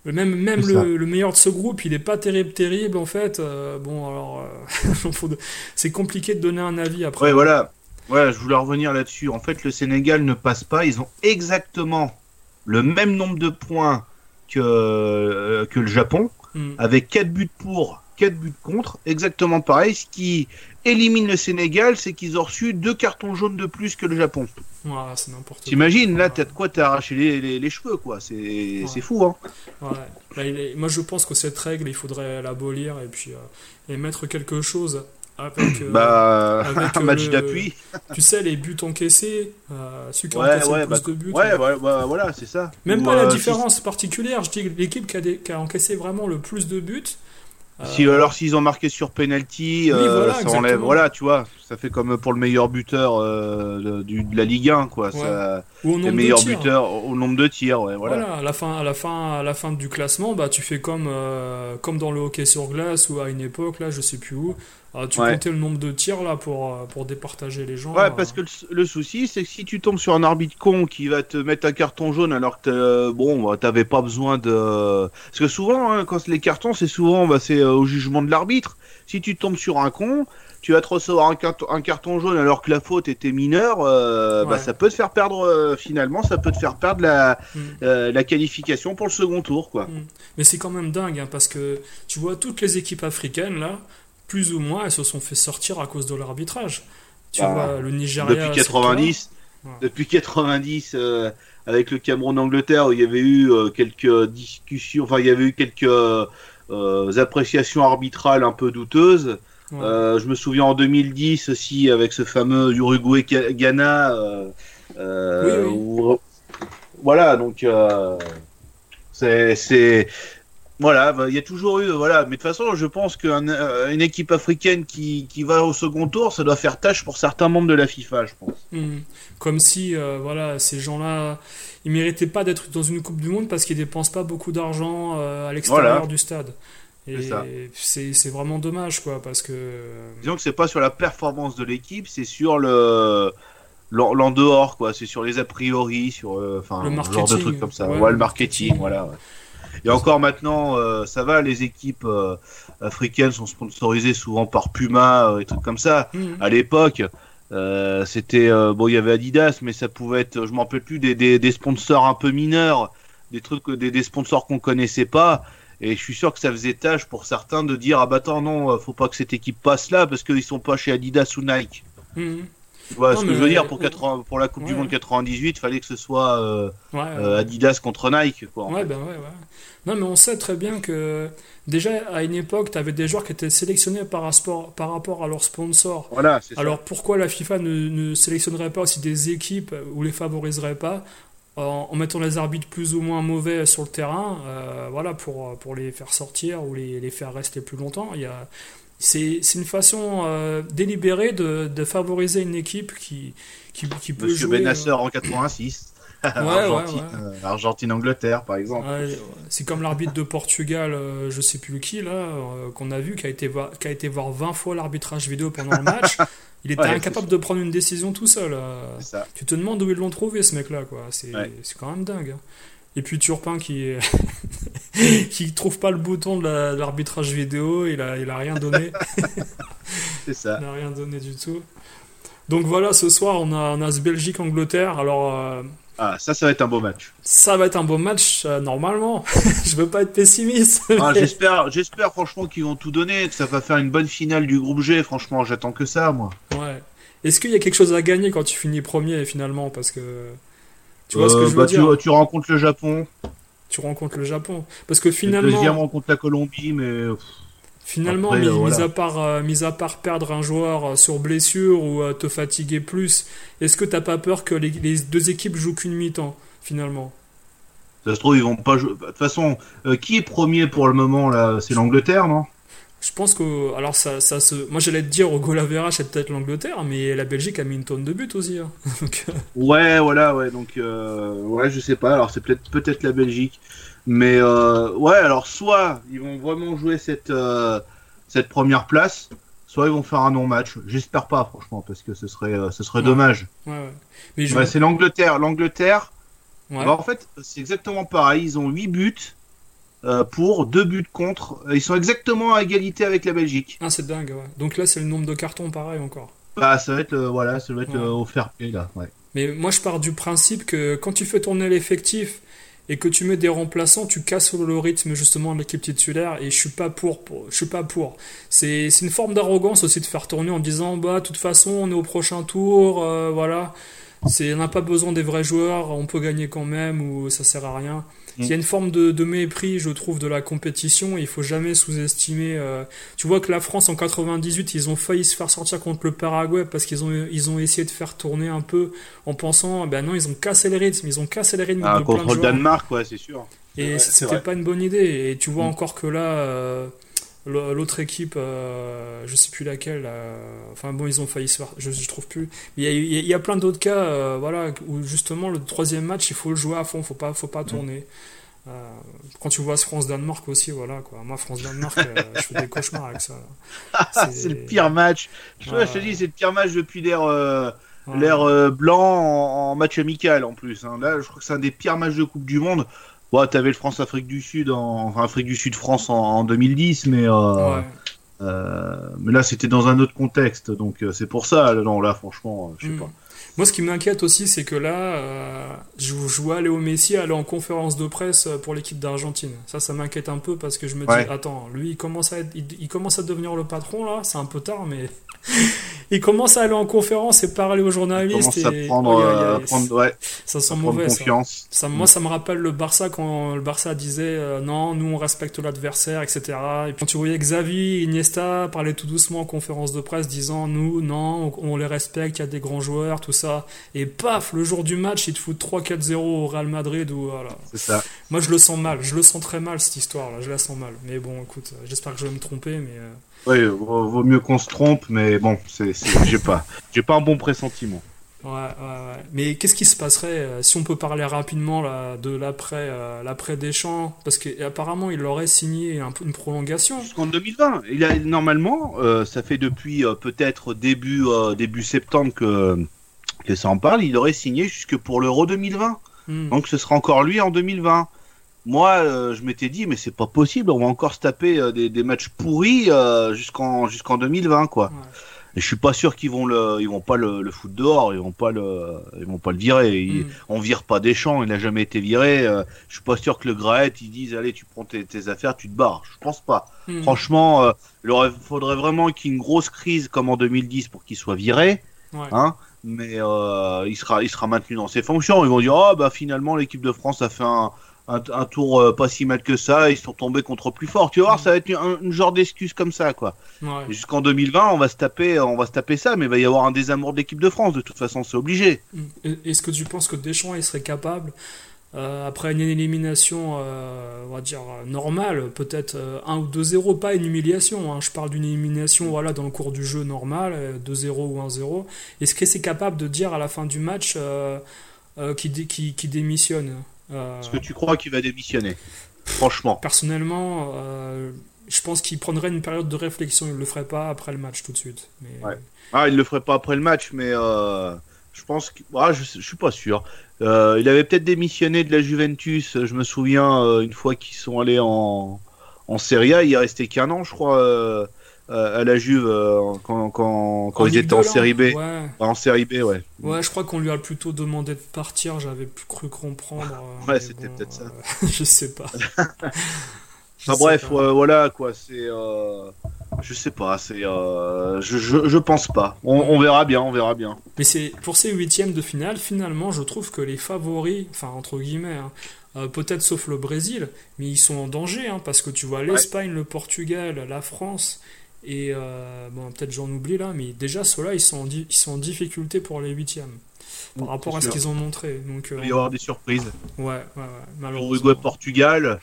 même, même le, meilleur de ce groupe, il n'est pas terrible, terrible en fait. Euh, bon, alors, (laughs) c'est compliqué de donner un avis après. Ouais, voilà. Ouais, je voulais revenir là-dessus. En fait, le Sénégal ne passe pas. Ils ont exactement le même nombre de points que, que le Japon. Mm. avec 4 buts pour, 4 buts contre, exactement pareil. Ce qui élimine le Sénégal, c'est qu'ils ont reçu deux cartons jaunes de plus que le Japon. c'est n'importe T'imagines, là, t'as de quoi t'as arraché les, les, cheveux, quoi. C'est fou, hein. moi, je pense que cette règle, il faudrait l'abolir et puis euh, et mettre quelque chose avec, euh, bah, (laughs) un match d'appui. Tu sais, les buts encaissés, euh, celui qui a encaissé plus bah, de buts. Ouais, bah, voilà, c'est ça. Même pas la euh, différence particulière, je dis l'équipe qui, qui, a encaissé vraiment le plus de buts, si, alors s'ils ont marqué sur penalty, euh, ça enlève, voilà, tu vois, ça fait comme pour le meilleur buteur euh, de, la Ligue 1, quoi. Ça, le meilleur buteur au nombre de tirs, ouais, voilà. voilà. à la fin, à la fin, à la fin du classement, bah tu fais comme euh, comme dans le hockey sur glace ou à une époque là, je sais plus où. Ah, tu comptais le nombre de tirs là pour, pour départager les gens. Ouais, parce que le, souci, c'est que si tu tombes sur un arbitre con qui va te mettre un carton jaune alors que bon, bah, t'avais pas besoin de. Parce que souvent, hein, quand les cartons, c'est souvent bah, c'est au jugement de l'arbitre. Si tu tombes sur un con, tu vas te recevoir un, carton, un carton jaune alors que la faute était mineure, euh, bah, ça peut te faire perdre euh, finalement, ça peut te faire perdre la, mm. euh, la qualification pour le second tour. quoi. Mm. Mais c'est quand même dingue hein, parce que tu vois, toutes les équipes africaines là, plus ou moins, elles se sont fait sortir à cause de l'arbitrage. Tu bah, vois, le Nigeria. Depuis 90, depuis 90 avec le Cameroun-Angleterre, où il y avait eu quelques discussions, enfin, il y avait eu quelques euh, appréciations arbitrales un peu douteuses. Euh, je me souviens en 2010 aussi avec ce fameux Uruguay-Ghana. Euh, voilà, donc c'est voilà, bah, il y a toujours eu, voilà, mais de toute façon, je pense qu'une équipe africaine qui, qui, va au second tour, ça doit faire tâche pour certains membres de la FIFA, je pense. Hmm. Comme si, voilà, ces gens-là, ils méritaient pas d'être dans une Coupe du Monde parce qu'ils dépensent pas beaucoup d'argent euh, à l'extérieur du stade. Et c'est vraiment dommage, quoi, parce que. Disons que c'est pas sur la performance de l'équipe, c'est sur le l'en dehors, quoi. C'est sur les a priori, sur euh, enfin genre de trucs comme ça. Ouais, le marketing, voilà. Et encore maintenant, euh, ça va, les équipes africaines sont sponsorisées souvent par Puma et trucs comme ça. Mmh. À l'époque, euh, c'était euh, bon, il y avait Adidas, mais ça pouvait être, je m'en rappelle plus, des, des, sponsors un peu mineurs, des trucs, des, des sponsors qu'on connaissait pas. Et je suis sûr que ça faisait tâche pour certains de dire ah bah attends non, faut pas que cette équipe passe là parce qu'ils sont pas chez Adidas ou Nike. Mhm. ce que je veux dire, pour, pour la Coupe du Monde 98, il fallait que ce soit euh, euh, Adidas contre Nike. Quoi, ouais, ben ouais, ouais. Non, mais on sait très bien que déjà à une époque, tu avais des joueurs qui étaient sélectionnés par, par rapport à leurs sponsors. Voilà, Alors pourquoi la FIFA ne, ne, sélectionnerait pas aussi des équipes ou les favoriserait pas en, mettant les arbitres plus ou moins mauvais sur le terrain, euh, voilà, pour, pour les faire sortir ou les, les faire rester plus longtemps? Il y a c'est une façon euh, délibérée de, de, favoriser une équipe qui, qui, qui peut Monsieur jouer. Benacer euh, en 86. (coughs) (laughs) Ouais, Argentine, ouais, euh, Argentine-Angleterre, par exemple. c'est comme l'arbitre de Portugal, je sais plus qui, là, qu'on a vu, qui a, été qui a été voir 20 fois l'arbitrage vidéo pendant le match. (laughs) Il était incapable de prendre une décision tout seul. Tu te demandes où ils l'ont trouvé, ce mec-là, quoi. C'est quand même dingue. Hein. Et puis Turpin qui (laughs) qui trouve pas le bouton de l'arbitrage vidéo, il a, il a rien donné. (laughs) C'est ça. Il n'a rien donné du tout. Donc voilà, ce soir on a, on a ce Belgique-Angleterre. Alors. Euh, ah, ça, ça va être un beau match. Ça va être un beau match, euh, normalement. (laughs) je veux pas être pessimiste. Ah, j'espère, j'espère franchement qu'ils vont tout donner, que ça va faire une bonne finale du groupe G. Franchement, j'attends que ça, moi. Ouais. Est-ce qu'il y a quelque chose à gagner quand tu finis premier finalement? Parce que. Tu vois ce que euh, je veux bah, dire tu, rencontres le Japon. Tu rencontres le Japon. Parce que finalement. Le deuxième rencontre la Colombie, mais. Finalement, mis, à part, euh, mis à part perdre un joueur euh, sur blessure ou te fatiguer plus, est-ce que t'as pas peur que les, deux équipes jouent qu'une mi-temps, finalement? Ça se trouve, ils vont pas jouer. De toute façon, qui est premier pour le moment, là? C'est l'Angleterre, non? Je pense que. Alors, ça, ça se. Moi, j'allais te dire au goal c'est peut-être l'Angleterre, mais la Belgique a mis une tonne de buts aussi. Hein. (laughs) Euh. ouais, voilà, ouais. Donc, euh, ouais, je sais pas. Alors, c'est peut-être peut-être la Belgique. Mais, euh, ouais, alors, soit ils vont vraiment jouer cette, cette première place, soit ils vont faire un non-match. J'espère pas, franchement, parce que ce serait, ce serait dommage. Ouais, ouais. c'est l'Angleterre. L'Angleterre, bah, en fait, c'est exactement pareil. Ils ont 8 buts. Euh, pour deux buts contre. Ils sont exactement à égalité avec la Belgique. Ah, c'est dingue, ouais. Donc là, c'est le nombre de cartons pareil encore. Bah, ça va être, voilà, ça va être au fair play, là, ouais. Mais moi, je pars du principe que quand tu fais tourner l'effectif et que tu mets des remplaçants, tu casses le rythme justement de l'équipe titulaire et je suis pas pour, je suis pas pour. C'est une forme d'arrogance aussi de faire tourner en disant bah de toute façon on est au prochain tour, euh, voilà. C'est on n'a pas besoin des vrais joueurs, on peut gagner quand même ou ça sert à rien. Il y a une forme de, mépris, je trouve, de la compétition. Il faut jamais sous-estimer. Euh, tu vois que la France en 98, ils ont failli se faire sortir contre le Paraguay parce qu'ils ont ils ont essayé de faire tourner un peu en pensant, ben non, ils ont cassé les rythmes, ils ont cassé les rythmes ah, contre le Danemark, ouais, c'est sûr. Et c'était pas une bonne idée. Et tu vois mm. encore que là. Euh, l'autre équipe, euh, je sais plus laquelle, enfin bon, ils ont failli se faire, je, je trouve plus. Il y a, il y a plein d'autres cas, euh, voilà, où justement le troisième match, il faut le jouer à fond, faut pas, faut pas tourner. Euh, quand tu vois France-Danemark aussi, voilà quoi. Moi, France-Danemark, je fais des cauchemars avec ça. (laughs) C'est le pire match. Je, te dis, c'est le pire match depuis l'ère. L'air blanc en, match amical en plus. Hein. Là, je crois que c'est un des pires matchs de Coupe du Monde. Ouais, t'avais le France-Afrique du Sud, en... enfin Afrique du Sud-France en... 2010, mais euh... Euh... mais là c'était dans un autre contexte, donc euh, c'est pour ça. Non, là franchement, euh, je sais mm. pas. Moi, ce qui m'inquiète aussi, c'est que là, je, vois Léo Messi aller en conférence de presse pour l'équipe d'Argentine. Ça, ça m'inquiète un peu parce que je me dis, attends, lui, il commence à, il, commence à devenir le patron là. C'est un peu tard, mais (laughs) il commence à aller en conférence et parler aux journalistes. Il et... à prendre, euh, ouais, ça sent mauvais. Confiance. Ça. Moi, ça me rappelle le Barça quand le Barça disait euh, non, nous on respecte l'adversaire, etc. Et puis quand tu voyais Xavi, Iniesta parler tout doucement en conférence de presse disant nous, non, on, les respecte, il y a des grands joueurs, tout ça. Et paf, le jour du match, ils te foutent 3-4-0 au Real Madrid. Ou, voilà. C'est ça. Moi, je le sens mal. Je le sens très mal cette histoire-là. Je la sens mal. Mais bon, écoute, j'espère que je vais me tromper, mais. Euh, oui, vaut mieux qu'on se trompe, mais bon, c'est, (laughs) j'ai pas, j'ai pas un bon pressentiment. Ouais, ouais, ouais. Mais qu'est-ce qui se passerait euh, si on peut parler rapidement là, de l'après, euh, l'après Deschamps? Parce qu'apparemment, il aurait signé un, une prolongation. Jusqu'en 2020. Il a, normalement, euh, ça fait depuis peut-être début, début septembre que, que ça en parle. Il aurait signé jusque pour l'Euro 2020. Hmm. Donc ce sera encore lui en 2020 moi, euh, je m'étais dit, mais c'est pas possible, on va encore se taper euh, des, des, matchs pourris euh, jusqu'en jusqu'en 2020, quoi. Et je suis pas sûr qu'ils vont le, ils vont pas le, le foutre dehors, ils vont pas le, ils vont pas le virer. Mm. On vire pas Deschamps, il n'a jamais été viré. je suis pas sûr que le Graet, ils disent, allez, tu prends tes, tes affaires, tu te barres. Je pense pas. Mm. Franchement, il faudrait vraiment qu'il y ait une grosse crise comme en 2010 pour qu'il soit viré. Hein mais il, sera, il sera maintenu dans ses fonctions. Ils vont dire oh, bah finalement l'équipe de France a fait un, un, tour euh, pas si mal que ça, ils sont tombés contre plus fort. Tu vas voir, ça va être un, genre d'excuse comme ça, quoi. Jusqu'en 2020, on va se taper, on va se taper ça, mais il va y avoir un désamour de l'équipe de France. De toute façon, c'est obligé. Est-ce que tu penses que Deschamps il serait capable euh, après une élimination, on va dire normale, peut-être 1 ou 2-0, pas une humiliation. Hein. je parle d'une élimination, voilà, dans le cours du jeu normal, 2-0 ou 1-0. Est-ce que c'est capable de dire à la fin du match qui, qui, qui, démissionne? euh, Est-ce que tu crois qu'il va démissionner Franchement. Personnellement, euh, je pense qu'il prendrait une période de réflexion. Il le ferait pas après le match tout de suite. Mais... Ouais. Ah, il le ferait pas après le match, mais euh, je pense que. Ah, je, je suis pas sûr. il avait peut-être démissionné de la Juventus. Je me souviens une fois qu'ils sont allés en, en Serie A, il restait qu'un an, je crois à la Juve euh, quand, quand, quand ils étaient en série B. En série B, ouais. Ouais, je crois qu'on lui a plutôt demandé de partir, j'avais plus cru comprendre. Euh, ouais, c'était peut-être ça. Euh, je sais pas. enfin bref, voilà quoi, c'est. Je sais pas, c'est. je, je, je, pense pas. On, on, verra bien, on verra bien. Mais c'est pour ces huitièmes de finale, finalement, je trouve que les favoris, enfin entre guillemets, hein, peut-être sauf le Brésil, mais ils sont en danger, hein, parce que tu vois l'Espagne, le Portugal, la France, et euh, bon, peut-être j'en oublie là, mais déjà ceux-là, ils sont, en ils sont en difficulté pour les huitièmes par rapport à ce qu'ils ont montré. Donc, Il va y avoir des surprises. Ouais, ouais, ouais malheureusement. Uruguay-Portugal,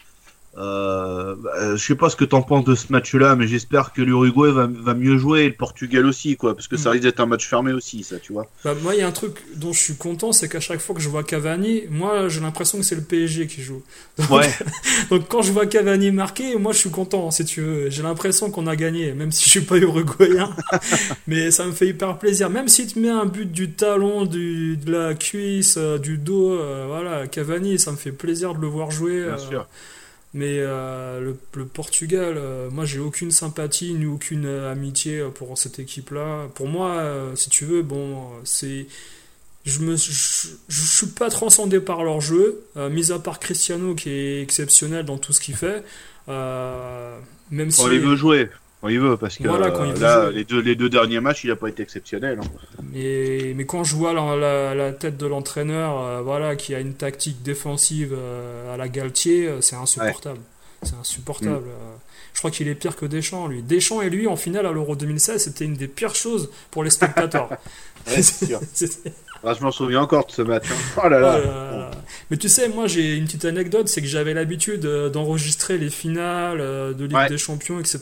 euh, bah, je sais pas ce que t'en penses de ce match-là, mais j'espère que l'Uruguay va, va, mieux jouer et le Portugal aussi, quoi, parce que ça mm. risque d'être un match fermé aussi, ça, tu vois. Bah, moi, il y a un truc dont je suis content, c'est qu'à chaque fois que je vois Cavani, moi, j'ai l'impression que c'est le PSG qui joue. (laughs) Donc, ouais. (laughs) donc, quand je vois Cavani marquer, moi, je suis content, si tu veux. J'ai l'impression qu'on a gagné, même si je suis pas uruguayen, (laughs) mais ça me fait hyper plaisir. Même si tu mets un but du talon, du, de la cuisse, euh, du dos, euh, voilà, Cavani, ça me fait plaisir de le voir jouer. Bien sûr. Mais euh, le, Portugal, euh, moi j'ai aucune sympathie ni aucune euh, amitié pour cette équipe-là. Pour moi, si tu veux, bon, c'est. Je me je, suis pas transcendé par leur jeu, mis à part Cristiano qui est exceptionnel dans tout ce qu'il fait. même si. On les veut jouer quand il veut, parce que là, les, deux, les deux derniers matchs, il n'a pas été exceptionnel. Hein. Mais, mais quand je vois la, la, tête de l'entraîneur, euh, voilà, qui a une tactique défensive euh, à la Galtier, euh, c'est insupportable. C'est insupportable. Mm. Je crois qu'il est pire que Deschamps, lui. Deschamps et lui, en finale à l'Euro 2016, c'était une des pires choses pour les spectateurs. (laughs) (laughs) Ah, je m'en souviens encore de ce match. Hein. Oh là là. Oh Mais tu sais, moi j'ai une petite anecdote, c'est que j'avais l'habitude euh, d'enregistrer les finales euh, de Ligue des Champions, etc.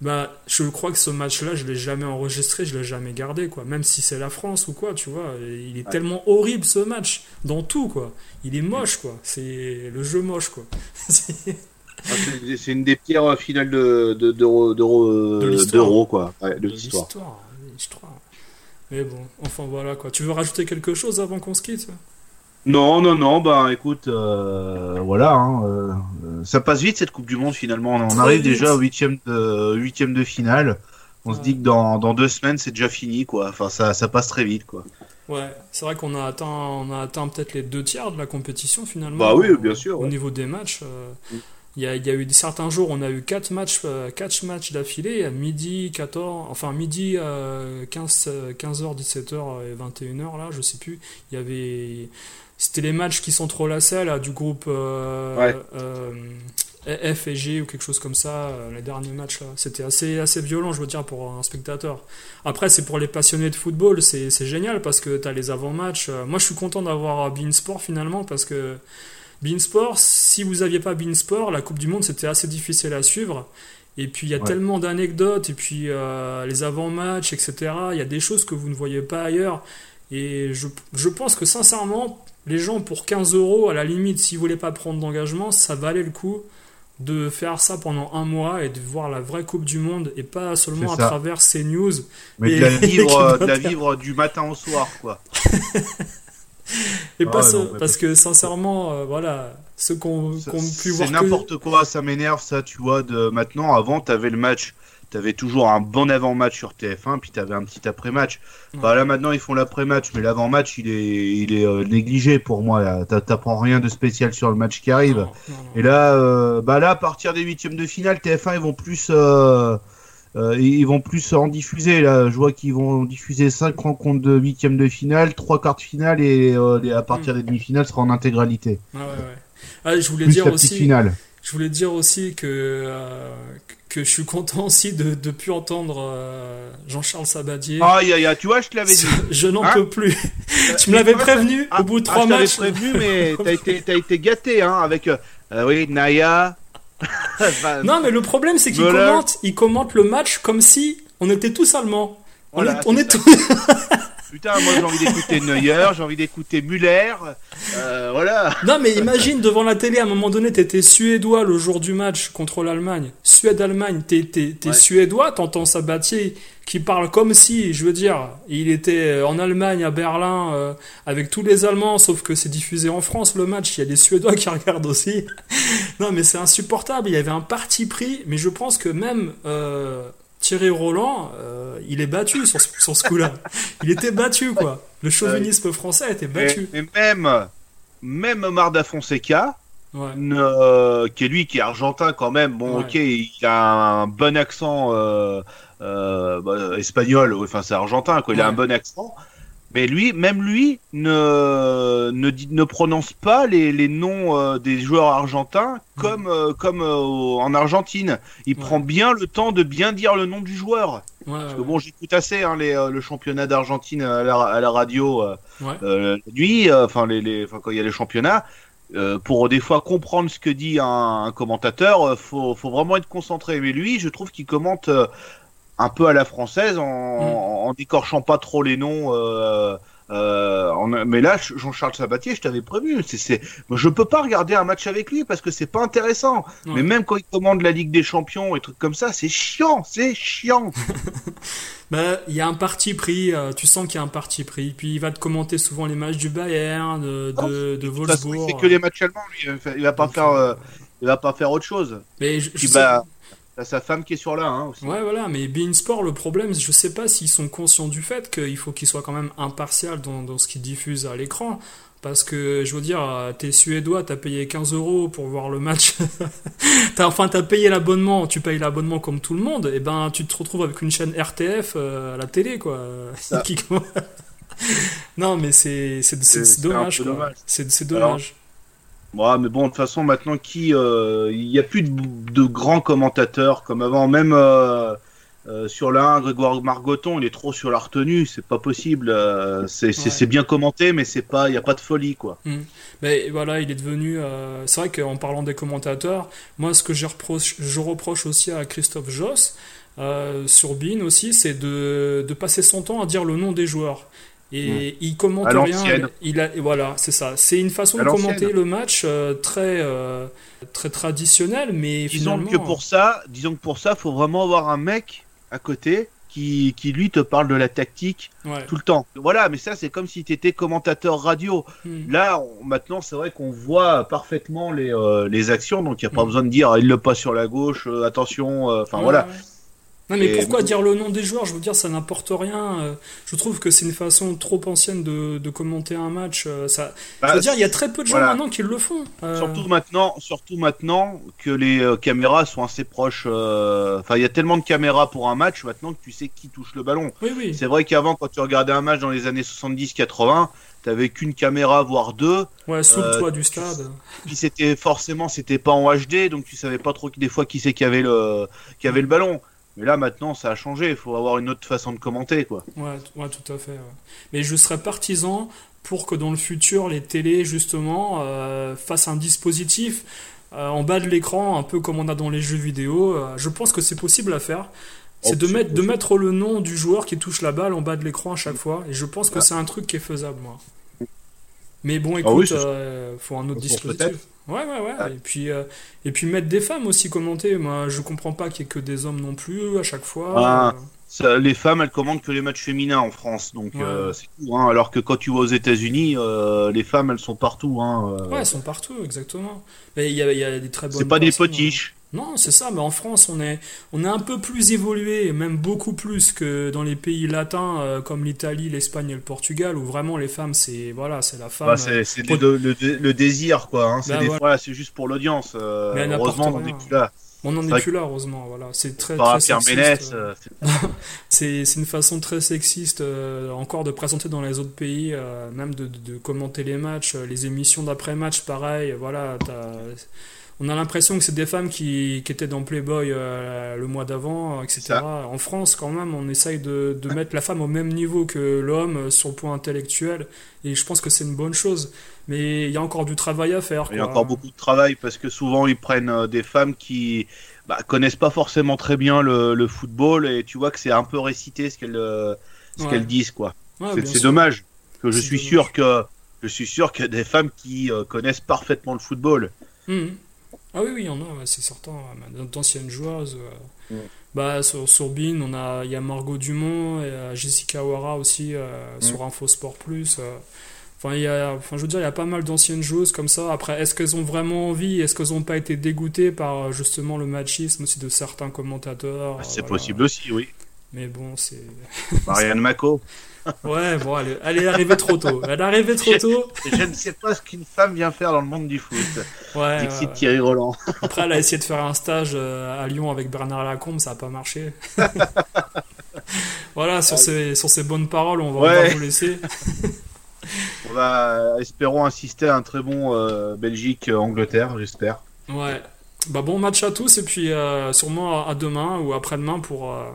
Bah, je crois que ce match-là, je l'ai jamais enregistré, je l'ai jamais gardé, quoi. Même si c'est la France ou quoi, tu vois. Il est tellement horrible ce match, dans tout, quoi. Il est moche, quoi. C'est le jeu moche, quoi. (laughs) Ah, c'est une des pires finales de d'euro de, quoi. de l'histoire. Mais bon, enfin voilà quoi. Tu veux rajouter quelque chose avant qu'on se quitte? Non, non, non, bah écoute, euh, voilà, hein, euh, ça passe vite cette Coupe du Monde finalement. On arrive déjà au huitième de, huitième de finale. On se dit que dans, dans deux semaines c'est déjà fini quoi. Enfin ça, ça passe très vite quoi. Ouais, c'est vrai qu'on a atteint, on a atteint peut-être les deux tiers de la compétition finalement. Bah oui, bien sûr. Au niveau des matchs. Euh, mm. Il y, a, il y a, eu certains jours, on a eu 4 matchs, euh, quatre matchs d'affilée, à midi, 14, enfin midi, 15, 15h, 17h et 21h, là, je sais plus. Il y avait. C'était les matchs qui sont trop là, du groupe euh, euh, F et G ou quelque chose comme ça, les derniers matchs là. C'était assez, assez violent, je veux dire, pour un spectateur. Après, c'est pour les passionnés de football, c'est génial parce que tu as les avant-matchs. Moi, je suis content d'avoir Beansport finalement parce que Beansport, si vous n'aviez pas Beansport, la Coupe du Monde c'était assez difficile à suivre. Et puis il y a tellement d'anecdotes, et puis euh, les avant-matchs, etc. Il y a des choses que vous ne voyez pas ailleurs. Et je, je pense que sincèrement, les gens pour 15 euros, à la limite, s'ils ne voulaient pas prendre d'engagement, ça valait le coup de faire ça pendant un mois et de voir la vraie Coupe du Monde et pas seulement à travers ces news. Mais de la vivre, de la vivre du matin au soir, quoi. (laughs) Et pas ça, parce que sincèrement, euh, voilà, ceux qu'on qu pu voir. C'est n'importe quoi, ça m'énerve ça, tu vois. De maintenant, avant, t'avais le match, t'avais toujours un bon avant-match sur TF1, puis t'avais un petit après-match. Bah là maintenant, ils font l'après-match, mais l'avant-match, il est, il est euh, négligé pour moi. T'apprends rien de spécial sur le match qui arrive. Et là, euh, bah là, à partir des huitièmes de finale, TF1, ils vont plus euh, ils vont plus en diffuser. Là, je vois qu'ils vont diffuser 5 rencontres de huitième de finale, 3 quarts de finale et euh, à partir des demi-finales sera en intégralité. Ah ouais, ouais. Ah, je voulais dire aussi. Finale. Je voulais dire aussi que euh, que je suis content aussi de ne plus entendre euh, Jean-Charles Sabadier. Ah, y a, tu vois, je te l'avais dit. Je n'en hein peux plus. (laughs) tu me l'avais prévenu au bout de trois ah, matchs. Je prévenu, mais (laughs) t'as été, as été gâté, hein, avec, euh, oui, Naya. Non, mais le problème, c'est qu'il commente, il commente le match comme si on était tous allemands. On est, on est tous. (laughs) Putain, moi j'ai envie d'écouter Neuer, j'ai envie d'écouter Muller, euh, voilà. Non mais imagine devant la télé à un moment donné, t'étais suédois le jour du match contre l'Allemagne. Suède-Allemagne, t'es, t'es, suédois, t'entends Sabatier qui parle comme si, je veux dire, il était en Allemagne, à Berlin, euh, avec tous les Allemands, sauf que c'est diffusé en France le match, il y a des Suédois qui (laughs) regardent aussi. non mais c'est insupportable, il y avait un parti pris, mais je pense que même... Euh, Thierry Roland, euh, il est battu sur ce, ce coup-là. Il était battu, quoi. Le chauvinisme français était battu. Et, même, même Omar da Fonseca, euh, qui est lui qui est argentin quand même, bon, ok, il a un bon accent euh, bah, espagnol, enfin c'est argentin, quoi. Il a un bon accent. Mais lui, même lui, ne, ne, ne prononce pas les, les noms euh, des joueurs argentins comme, euh, comme euh, en Argentine. Il prend bien le temps de bien dire le nom du joueur. Parce que bon, j'écoute assez hein, les, le championnat d'Argentine à la, à la radio la nuit, enfin les, les, quand il y a les championnats. pour des fois comprendre ce que dit un, un commentateur, faut, faut vraiment être concentré. Mais lui, je trouve qu'il commente un peu à la française en, mm. en, décorchant pas trop les noms. Euh, euh, mais là, Jean-Charles Sabatier, je t'avais prévu. C'est, c'est, je peux pas regarder un match avec lui parce que c'est pas intéressant. Mais même quand il commande la Ligue des Champions et trucs comme ça, c'est chiant, c'est chiant. (laughs) bah, il y a un parti pris. Euh, tu sens qu'il y a un parti pris. Puis il va te commenter souvent les matchs du Bayern, de, de, de Wolfsburg. C'est que les matchs allemands. Lui. Il va pas faire. Euh, il va pas faire autre chose. Mais je, sa femme qui est sur là hein, aussi. Ouais, voilà, mais Bein Sport, le problème, je sais pas s'ils sont conscients du fait qu'il faut qu'ils soient quand même impartial dans, dans ce qu'ils diffusent à l'écran. Parce que, je veux dire, t'es suédois, t'as payé 15 euros pour voir le match. (laughs) as, enfin, t'as payé l'abonnement, tu payes l'abonnement comme tout le monde, et ben tu te retrouves avec une chaîne RTF euh, à la télé, quoi. (laughs) non, mais c'est dommage. C'est dommage. Ouais, mais bon, de toute façon, maintenant, qui, euh, il n'y a plus de, grands commentateurs comme avant. Même euh, euh, sur l'un, Grégoire Margoton, il est trop sur la retenue. C'est pas possible. c'est bien commenté, mais c'est pas, il n'y a pas de folie, quoi. Mm. Mais voilà, il est devenu. c'est vrai qu'en parlant des commentateurs, moi, ce que je reproche, je reproche aussi à Christophe Joss. sur Bean aussi, c'est de, de passer son temps à dire le nom des joueurs et il commente rien. Il a, voilà, c'est ça. C'est une façon de commenter le match euh, très euh, très traditionnelle, mais disons finalement... que pour ça, disons que pour ça, faut vraiment avoir un mec à côté qui, qui lui te parle de la tactique tout le temps. Voilà, mais ça c'est comme si tu étais commentateur radio. Hmm. Là, maintenant, c'est vrai qu'on voit parfaitement les, euh, les actions, donc il n'y a pas hmm. besoin de dire il le passe sur la gauche, attention. Enfin voilà. Non, mais pourquoi dire le nom des joueurs? Je veux dire, ça n'importe rien. Euh, je trouve que c'est une façon trop ancienne de, de commenter un match. Euh, ça... je veux bah, dire, il y a très peu de gens maintenant qui le font. Euh. Surtout maintenant, surtout maintenant que les caméras sont assez proches. Enfin, il y a tellement de caméras pour un match maintenant que tu sais qui touche le ballon. Oui, oui. C'est vrai qu'avant, quand tu regardais un match dans les années 70-80, t'avais qu'une caméra voire deux. Ouais, sous le toit du stade. Puis c'était forcément c'était pas en HD, donc tu savais pas trop des fois qui c'est qui avait le qui avait le ballon. Mais là, maintenant, ça a changé. Il faut avoir une autre façon de commenter, quoi. Ouais, ouais tout à fait. Mais je serais partisan pour que dans le futur, les télés, justement, euh, fassent un dispositif euh, en bas de l'écran, un peu comme on a dans les jeux vidéo. Euh, je pense que c'est possible à faire. C'est de, mettre, de mettre le nom du joueur qui touche la balle en bas de l'écran à chaque fois. Et je pense que c'est un truc qui est faisable, moi. Mais bon, ah écoute, il faut un autre dispositif. Ouais, ouais, ouais. Ah. Et, puis, euh, et puis mettre des femmes aussi commenter. Moi, je comprends pas qu'il y ait que des hommes non plus à chaque fois. Ah, les femmes, elles commandent que les matchs féminins en France. Donc euh, c'est tout. Hein. Alors que quand tu vas aux États-Unis, euh, les femmes, elles sont partout. Hein, Ouais, elles sont partout, exactement. Mais il y a, y a, des très bonnes. C'est pas des potiches. Non, c'est ça, mais en France, on est, on est un peu plus évolué, même beaucoup plus que dans les pays latins euh, comme l'Italie, l'Espagne et le Portugal, où vraiment les femmes, c'est voilà, c'est la femme. Bah, c'est euh, le, désir, quoi. Hein. c'est bah, voilà. juste pour l'audience. Euh, heureusement, on est plus là. On n'en est, plus là, heureusement. Voilà. C'est très, Par très sexiste. Euh, (laughs) c'est- une façon très sexiste euh, encore de présenter dans les autres pays, euh, même de, de- de commenter les matchs, les émissions d'après-match, pareil. Voilà, t'as- on a l'impression que c'est des femmes qui, qui étaient dans Playboy euh, le mois d'avant, euh, etc. Ça. En France, quand même, on essaye de, de mettre la femme au même niveau que l'homme euh, sur le point intellectuel, et je pense que c'est une bonne chose. Mais il y a encore du travail à faire. Il y a encore beaucoup de travail parce que souvent ils prennent des femmes qui bah, connaissent pas forcément très bien le, le football et tu vois que c'est un peu récité ce qu'elles ce Ouais. qu'elles disent quoi. Ouais, c'est dommage que je suis dommage. sûr que je suis sûr qu'il y a des femmes qui connaissent parfaitement le football. Mhm. Ah oui, oui, il y en a, ouais, c'est certain. ouais, D'anciennes joueuses. euh, Mm. Bah, sur, sur Bein, on a, il y a Margot Dumont et euh, Jessica Wara aussi euh, Mm. sur Infosport Plus. euh. Enfin, il y a, enfin, je veux dire, il y a pas mal d'anciennes joueuses comme ça. Après, est-ce qu'elles ont vraiment envie? Est-ce qu'elles n'ont pas été dégoûtées par justement le machisme aussi de certains commentateurs? Ah, euh, c'est voilà. possible aussi, oui. Mais bon, c'est. Marianne (laughs) Mako. Ouais, bon, elle, est- elle est arrivée trop tôt. Elle est arrivée trop tôt. je ne sais pas ce qu'une femme vient faire dans le monde du foot. Ouais, Dixit ouais. Thierry Roland. Après, elle a essayé de faire un stage euh, à Lyon avec Bernard Lacombe, ça n'a pas marché. (laughs) voilà, sur ces, sur ces bonnes paroles, on va, on va vous laisser. (laughs) On va euh, espérons assister à un très bon euh, Belgique-Angleterre, j'espère. Ouais. Bah, bon match à tous, et puis euh, sûrement à, à demain ou après-demain pour euh,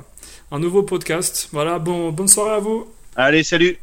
un nouveau podcast. Voilà, bon, bonne soirée à vous. Allez, salut.